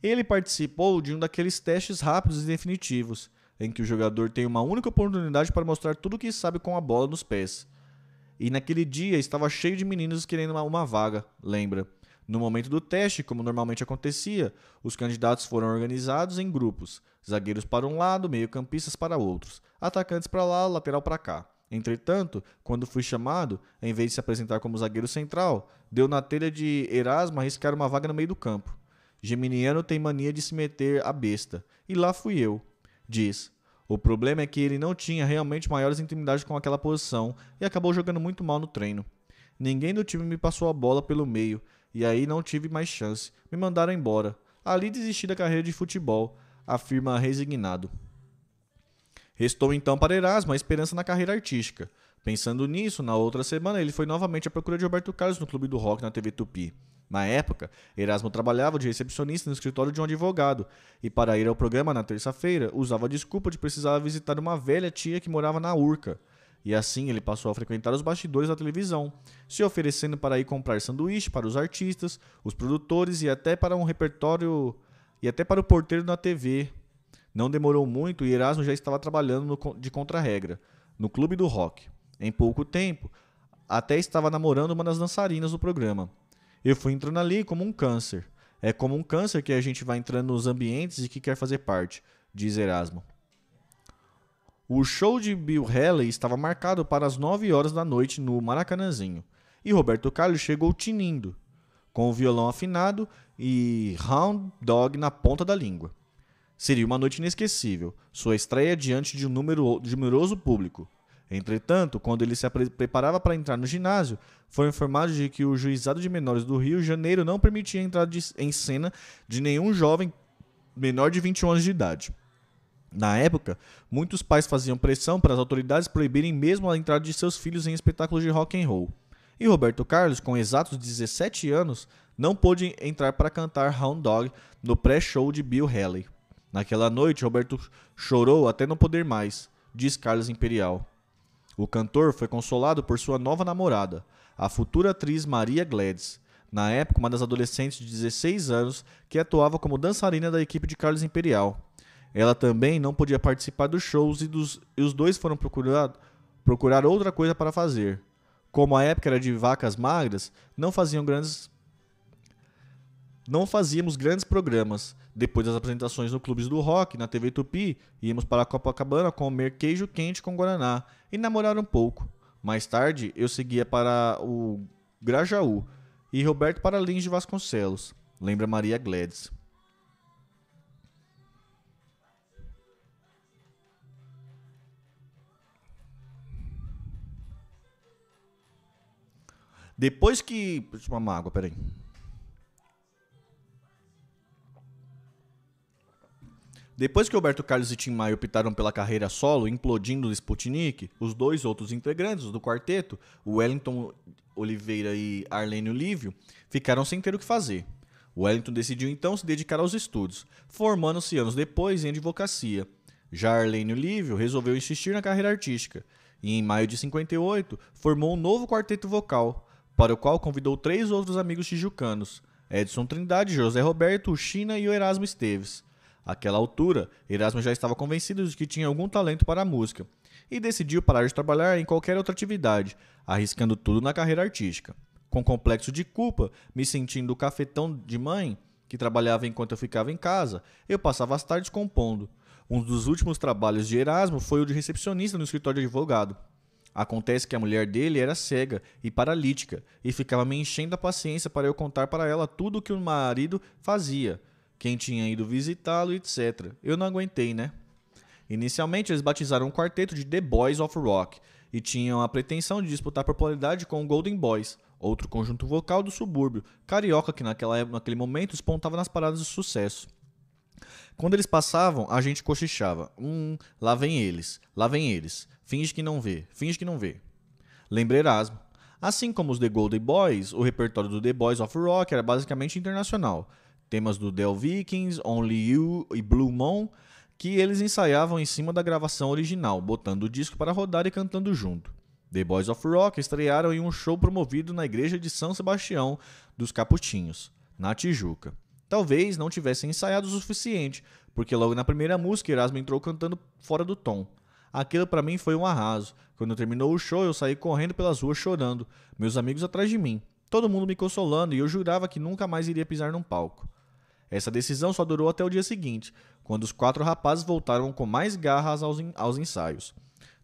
Ele participou de um daqueles testes rápidos e definitivos, em que o jogador tem uma única oportunidade para mostrar tudo o que sabe com a bola nos pés. E naquele dia estava cheio de meninos querendo uma, uma vaga, lembra? No momento do teste, como normalmente acontecia, os candidatos foram organizados em grupos, zagueiros para um lado, meio-campistas para outros, atacantes para lá, lateral para cá. Entretanto, quando fui chamado, em vez de se apresentar como zagueiro central, deu na telha de Erasmo arriscar uma vaga no meio do campo. Geminiano tem mania de se meter a besta, e lá fui eu. Diz. O problema é que ele não tinha realmente maiores intimidades com aquela posição e acabou jogando muito mal no treino. Ninguém do time me passou a bola pelo meio, e aí não tive mais chance. Me mandaram embora. Ali desisti da carreira de futebol, afirma resignado. Restou então para Erasmo a esperança na carreira artística. Pensando nisso, na outra semana ele foi novamente à procura de Roberto Carlos no Clube do Rock na TV Tupi. Na época, Erasmo trabalhava de recepcionista no escritório de um advogado e, para ir ao programa na terça-feira, usava a desculpa de precisar visitar uma velha tia que morava na Urca. E assim ele passou a frequentar os bastidores da televisão, se oferecendo para ir comprar sanduíche para os artistas, os produtores e até para um repertório e até para o porteiro na TV. Não demorou muito e Erasmo já estava trabalhando no, de contra-regra, no clube do rock. Em pouco tempo, até estava namorando uma das dançarinas do programa. Eu fui entrando ali como um câncer. É como um câncer que a gente vai entrando nos ambientes e que quer fazer parte, diz Erasmo. O show de Bill Haley estava marcado para as 9 horas da noite no Maracanãzinho, e Roberto Carlos chegou tinindo, com o violão afinado e Hound Dog na ponta da língua. Seria uma noite inesquecível, sua estreia diante de um número numeroso público. Entretanto, quando ele se preparava para entrar no ginásio, foi informado de que o juizado de menores do Rio de Janeiro não permitia a entrada de, em cena de nenhum jovem menor de 21 anos de idade. Na época, muitos pais faziam pressão para as autoridades proibirem mesmo a entrada de seus filhos em espetáculos de rock and roll. E Roberto Carlos, com exatos 17 anos, não pôde entrar para cantar Hound Dog no pré-show de Bill Haley. Naquela noite, Roberto chorou até não poder mais, diz Carlos Imperial. O cantor foi consolado por sua nova namorada, a futura atriz Maria Gladys, na época uma das adolescentes de 16 anos que atuava como dançarina da equipe de Carlos Imperial. Ela também não podia participar dos shows e, dos, e os dois foram procurar, outra coisa para fazer. Como a época era de vacas magras, não faziam grandes Não fazíamos grandes programas. Depois das apresentações no Clubes do Rock, na TV Tupi, íamos para a Copacabana comer queijo quente com Guaraná e namorar um pouco. Mais tarde, eu seguia para o Grajaú e Roberto para Lins de Vasconcelos. Lembra Maria Gladys. Depois que. Deixa eu tomar uma água, peraí. Depois que Roberto Carlos e Tim Maia optaram pela carreira solo, implodindo o Sputnik, os dois outros integrantes do quarteto, Wellington Oliveira e Arlênio Lívio, ficaram sem ter o que fazer. Wellington decidiu então se dedicar aos estudos, formando-se anos depois em advocacia. Já Arlênio Lívio resolveu insistir na carreira artística e, em maio de 58, formou um novo quarteto vocal, para o qual convidou três outros amigos tijucanos, Edson Trindade, José Roberto, China e o Erasmo Esteves. Àquela altura, Erasmo já estava convencido de que tinha algum talento para a música e decidiu parar de trabalhar em qualquer outra atividade, arriscando tudo na carreira artística. Com complexo de culpa, me sentindo o cafetão de mãe, que trabalhava enquanto eu ficava em casa, eu passava as tardes compondo. Um dos últimos trabalhos de Erasmo foi o de recepcionista no escritório de advogado. Acontece que a mulher dele era cega e paralítica e ficava me enchendo a paciência para eu contar para ela tudo o que o marido fazia, quem tinha ido visitá-lo, etc. Eu não aguentei, né? Inicialmente eles batizaram um quarteto de The Boys of Rock e tinham a pretensão de disputar popularidade com o Golden Boys, outro conjunto vocal do subúrbio, carioca que naquela, naquele momento espontava nas paradas de sucesso. Quando eles passavam, a gente cochichava. Hum, lá vem eles, lá vem eles. Finge que não vê, finge que não vê. Lembrei Erasmo. Assim como os The Golden Boys, o repertório do The Boys of Rock era basicamente internacional. Temas do Del Vikings, Only You e Blue Moon, que eles ensaiavam em cima da gravação original, botando o disco para rodar e cantando junto. The Boys of Rock estrearam em um show promovido na igreja de São Sebastião dos Caputinhos, na Tijuca. Talvez não tivessem ensaiado o suficiente, porque logo na primeira música Erasmo entrou cantando fora do tom. Aquilo para mim foi um arraso. Quando terminou o show, eu saí correndo pelas ruas chorando, meus amigos atrás de mim, todo mundo me consolando e eu jurava que nunca mais iria pisar num palco. Essa decisão só durou até o dia seguinte, quando os quatro rapazes voltaram com mais garras aos, aos ensaios.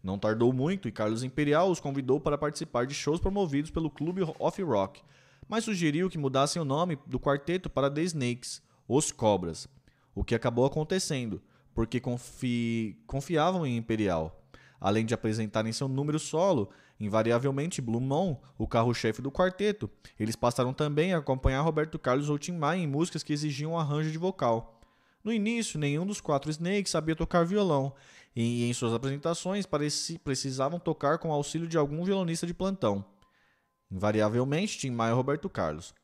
Não tardou muito e Carlos Imperial os convidou para participar de shows promovidos pelo Clube Off Rock, mas sugeriu que mudassem o nome do quarteto para The Snakes, Os Cobras, o que acabou acontecendo, porque confi... confiavam em Imperial. Além de apresentarem seu número solo, invariavelmente Blue Moon, o carro-chefe do quarteto, eles passaram também a acompanhar Roberto Carlos ou Tim Maia em músicas que exigiam um arranjo de vocal. No início, nenhum dos quatro Snakes sabia tocar violão, e em suas apresentações precisavam tocar com o auxílio de algum violonista de plantão. Invariavelmente, Tim Maia e Roberto Carlos.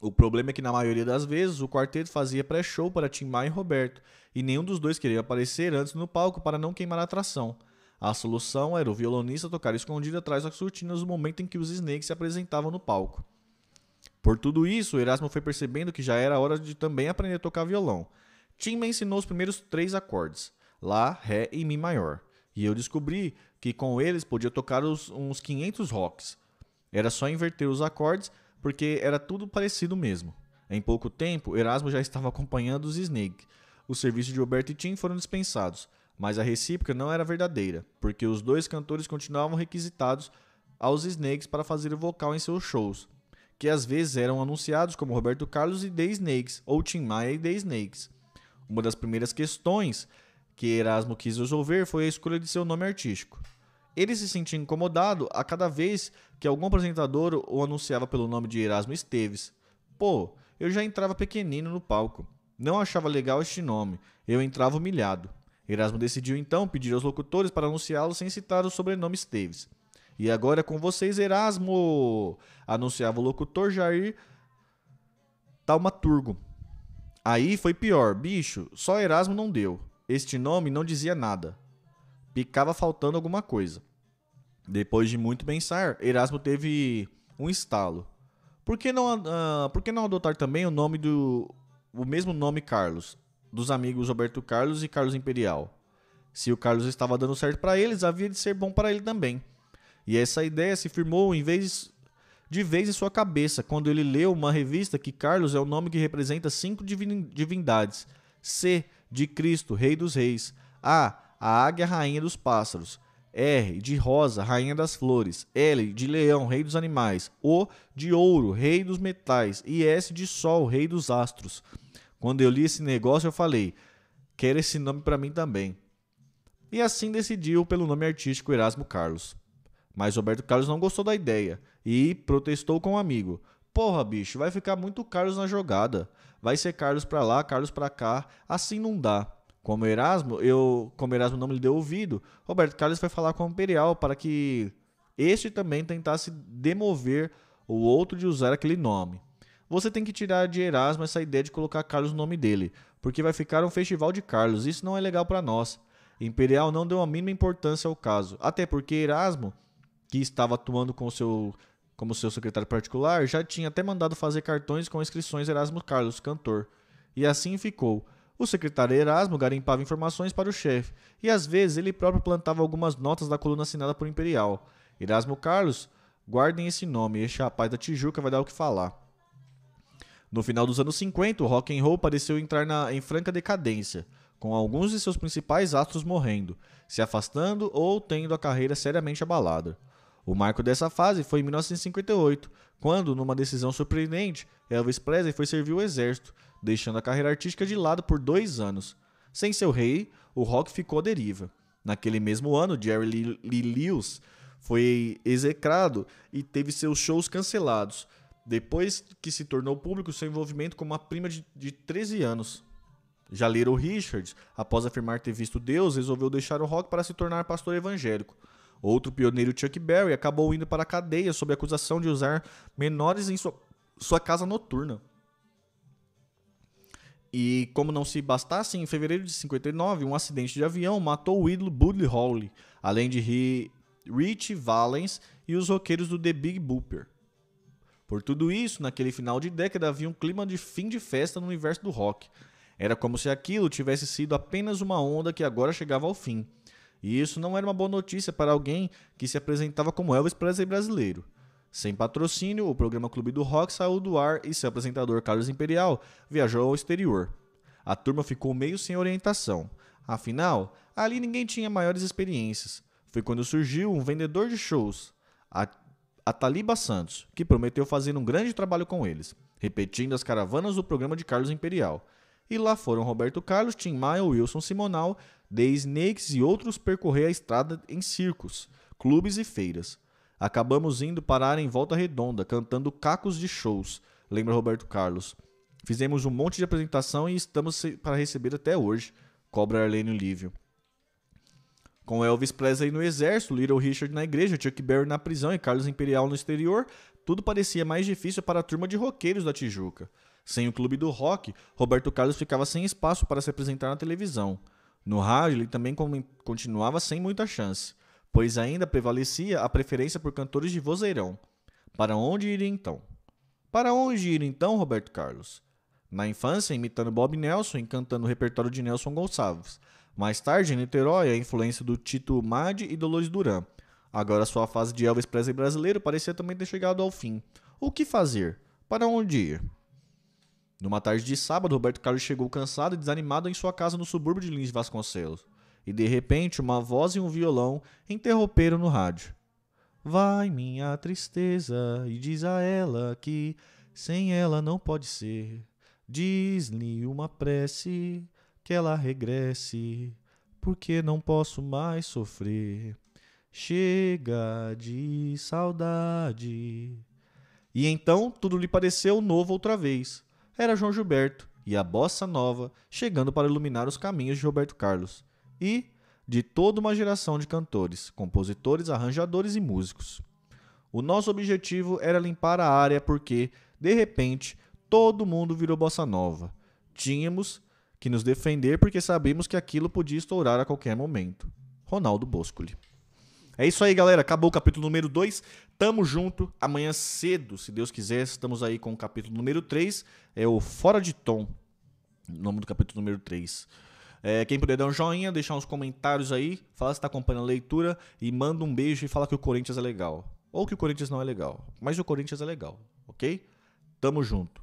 O problema é que na maioria das vezes o quarteto fazia pré-show para Tim Maia e Roberto, e nenhum dos dois queria aparecer antes no palco para não queimar a atração. A solução era o violonista tocar escondido atrás das cortinas no momento em que os Snakes se apresentavam no palco. Por tudo isso, Erasmo foi percebendo que já era hora de também aprender a tocar violão. Tim me ensinou os primeiros três acordes: Lá, Ré e Mi maior. E eu descobri que com eles podia tocar os, uns 500 rocks. Era só inverter os acordes porque era tudo parecido mesmo. Em pouco tempo, Erasmo já estava acompanhando os Snake. Os serviços de Roberto e Tim foram dispensados, mas a recíproca não era verdadeira, porque os dois cantores continuavam requisitados aos Snakes para fazer o vocal em seus shows, que às vezes eram anunciados como Roberto Carlos e The Snakes, ou Tim Maia e The Snakes. Uma das primeiras questões que Erasmo quis resolver foi a escolha de seu nome artístico. Ele se sentia incomodado a cada vez que algum apresentador o anunciava pelo nome de Erasmo Esteves. Pô, eu já entrava pequenino no palco. Não achava legal este nome. Eu entrava humilhado. Erasmo decidiu então pedir aos locutores para anunciá-lo sem citar o sobrenome Esteves. E agora é com vocês, Erasmo! anunciava o locutor Jair Taumaturgo. Aí foi pior, bicho, só Erasmo não deu. Este nome não dizia nada. Ficava faltando alguma coisa. Depois de muito pensar, Erasmo teve um estalo. Por que não, uh, por que não adotar também o nome do. o mesmo nome Carlos? Dos amigos Roberto Carlos e Carlos Imperial. Se o Carlos estava dando certo para eles, havia de ser bom para ele também. E essa ideia se firmou em vez de vez em sua cabeça quando ele leu uma revista que Carlos é o nome que representa cinco divindades: C, de Cristo, Rei dos Reis, A, a águia rainha dos pássaros, R, de rosa, rainha das flores, L, de leão, rei dos animais, O, de ouro, rei dos metais e S, de sol, rei dos astros. Quando eu li esse negócio, eu falei: quero esse nome para mim também. E assim decidiu pelo nome artístico Erasmo Carlos. Mas Roberto Carlos não gostou da ideia e protestou com um amigo. Porra, bicho, vai ficar muito Carlos na jogada. Vai ser Carlos pra lá, Carlos pra cá. Assim não dá. Como Erasmo, eu, como Erasmo não me deu ouvido, Roberto Carlos foi falar com o Imperial para que este também tentasse demover o outro de usar aquele nome. Você tem que tirar de Erasmo essa ideia de colocar Carlos no nome dele, porque vai ficar um festival de Carlos. Isso não é legal para nós. Imperial não deu a mínima importância ao caso, até porque Erasmo que estava atuando com seu, como seu secretário particular, já tinha até mandado fazer cartões com inscrições Erasmo Carlos, cantor. E assim ficou. O secretário Erasmo garimpava informações para o chefe, e às vezes ele próprio plantava algumas notas da coluna assinada por Imperial. Erasmo Carlos, guardem esse nome, este rapaz da Tijuca vai dar o que falar. No final dos anos 50, o rock and roll pareceu entrar na, em franca decadência, com alguns de seus principais astros morrendo, se afastando ou tendo a carreira seriamente abalada. O marco dessa fase foi em 1958, quando, numa decisão surpreendente, Elvis Presley foi servir o exército, deixando a carreira artística de lado por dois anos. Sem seu rei, o rock ficou à deriva. Naquele mesmo ano, Jerry Lee Lewis foi execrado e teve seus shows cancelados, depois que se tornou público seu envolvimento com uma prima de, de 13 anos. Já Little Richards, após afirmar ter visto Deus, resolveu deixar o rock para se tornar pastor evangélico. Outro pioneiro, Chuck Berry, acabou indo para a cadeia sob acusação de usar menores em sua, sua casa noturna. E como não se bastasse, em fevereiro de 59, um acidente de avião matou o ídolo Buddy Holly, além de Rich Valens e os roqueiros do The Big Booper. Por tudo isso, naquele final de década havia um clima de fim de festa no universo do rock. Era como se aquilo tivesse sido apenas uma onda que agora chegava ao fim. E isso não era uma boa notícia para alguém que se apresentava como Elvis Presley brasileiro. Sem patrocínio, o programa Clube do Rock saiu do ar e seu apresentador Carlos Imperial viajou ao exterior. A turma ficou meio sem orientação. Afinal, ali ninguém tinha maiores experiências. Foi quando surgiu um vendedor de shows, a, a Taliba Santos, que prometeu fazer um grande trabalho com eles, repetindo as caravanas do programa de Carlos Imperial. E lá foram Roberto Carlos, Tim Maia, Wilson Simonal The Snakes e outros percorrer a estrada em circos, clubes e feiras. Acabamos indo parar em volta redonda, cantando cacos de shows, lembra Roberto Carlos. Fizemos um monte de apresentação e estamos para receber até hoje, cobra Arlene Lívio. Com Elvis Presley no exército, Little Richard na igreja, Chuck Berry na prisão e Carlos Imperial no exterior, tudo parecia mais difícil para a turma de roqueiros da Tijuca. Sem o clube do rock, Roberto Carlos ficava sem espaço para se apresentar na televisão. No rádio, ele também continuava sem muita chance, pois ainda prevalecia a preferência por cantores de vozeirão. Para onde ir então? Para onde ir então, Roberto Carlos? Na infância, imitando Bob Nelson e cantando o repertório de Nelson Gonçalves. Mais tarde, em Niterói, a influência do Tito Madi e Dolores Duran. Agora, sua fase de Elvis Presley brasileiro parecia também ter chegado ao fim. O que fazer? Para onde ir? Numa tarde de sábado, Roberto Carlos chegou cansado e desanimado em sua casa no subúrbio de Lins Vasconcelos. E de repente, uma voz e um violão interromperam no rádio. Vai, minha tristeza, e diz a ela que sem ela não pode ser. Diz-lhe uma prece que ela regresse, porque não posso mais sofrer. Chega de saudade. E então tudo lhe pareceu novo outra vez era João Gilberto e a bossa nova chegando para iluminar os caminhos de Roberto Carlos e de toda uma geração de cantores, compositores, arranjadores e músicos. O nosso objetivo era limpar a área porque, de repente, todo mundo virou bossa nova. Tínhamos que nos defender porque sabíamos que aquilo podia estourar a qualquer momento. Ronaldo Boscoli. É isso aí, galera. Acabou o capítulo número 2. Tamo junto. Amanhã cedo, se Deus quiser, estamos aí com o capítulo número 3. É o Fora de Tom. Nome do capítulo número 3. É, quem puder dar um joinha, deixar uns comentários aí, fala se está acompanhando a leitura e manda um beijo e fala que o Corinthians é legal. ou que o Corinthians não é legal. Mas o Corinthians é legal, ok? Tamo junto.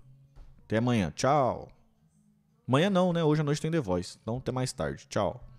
Até amanhã. Tchau. Amanhã não, né? Hoje à noite tem The Voice. Então até mais tarde. Tchau.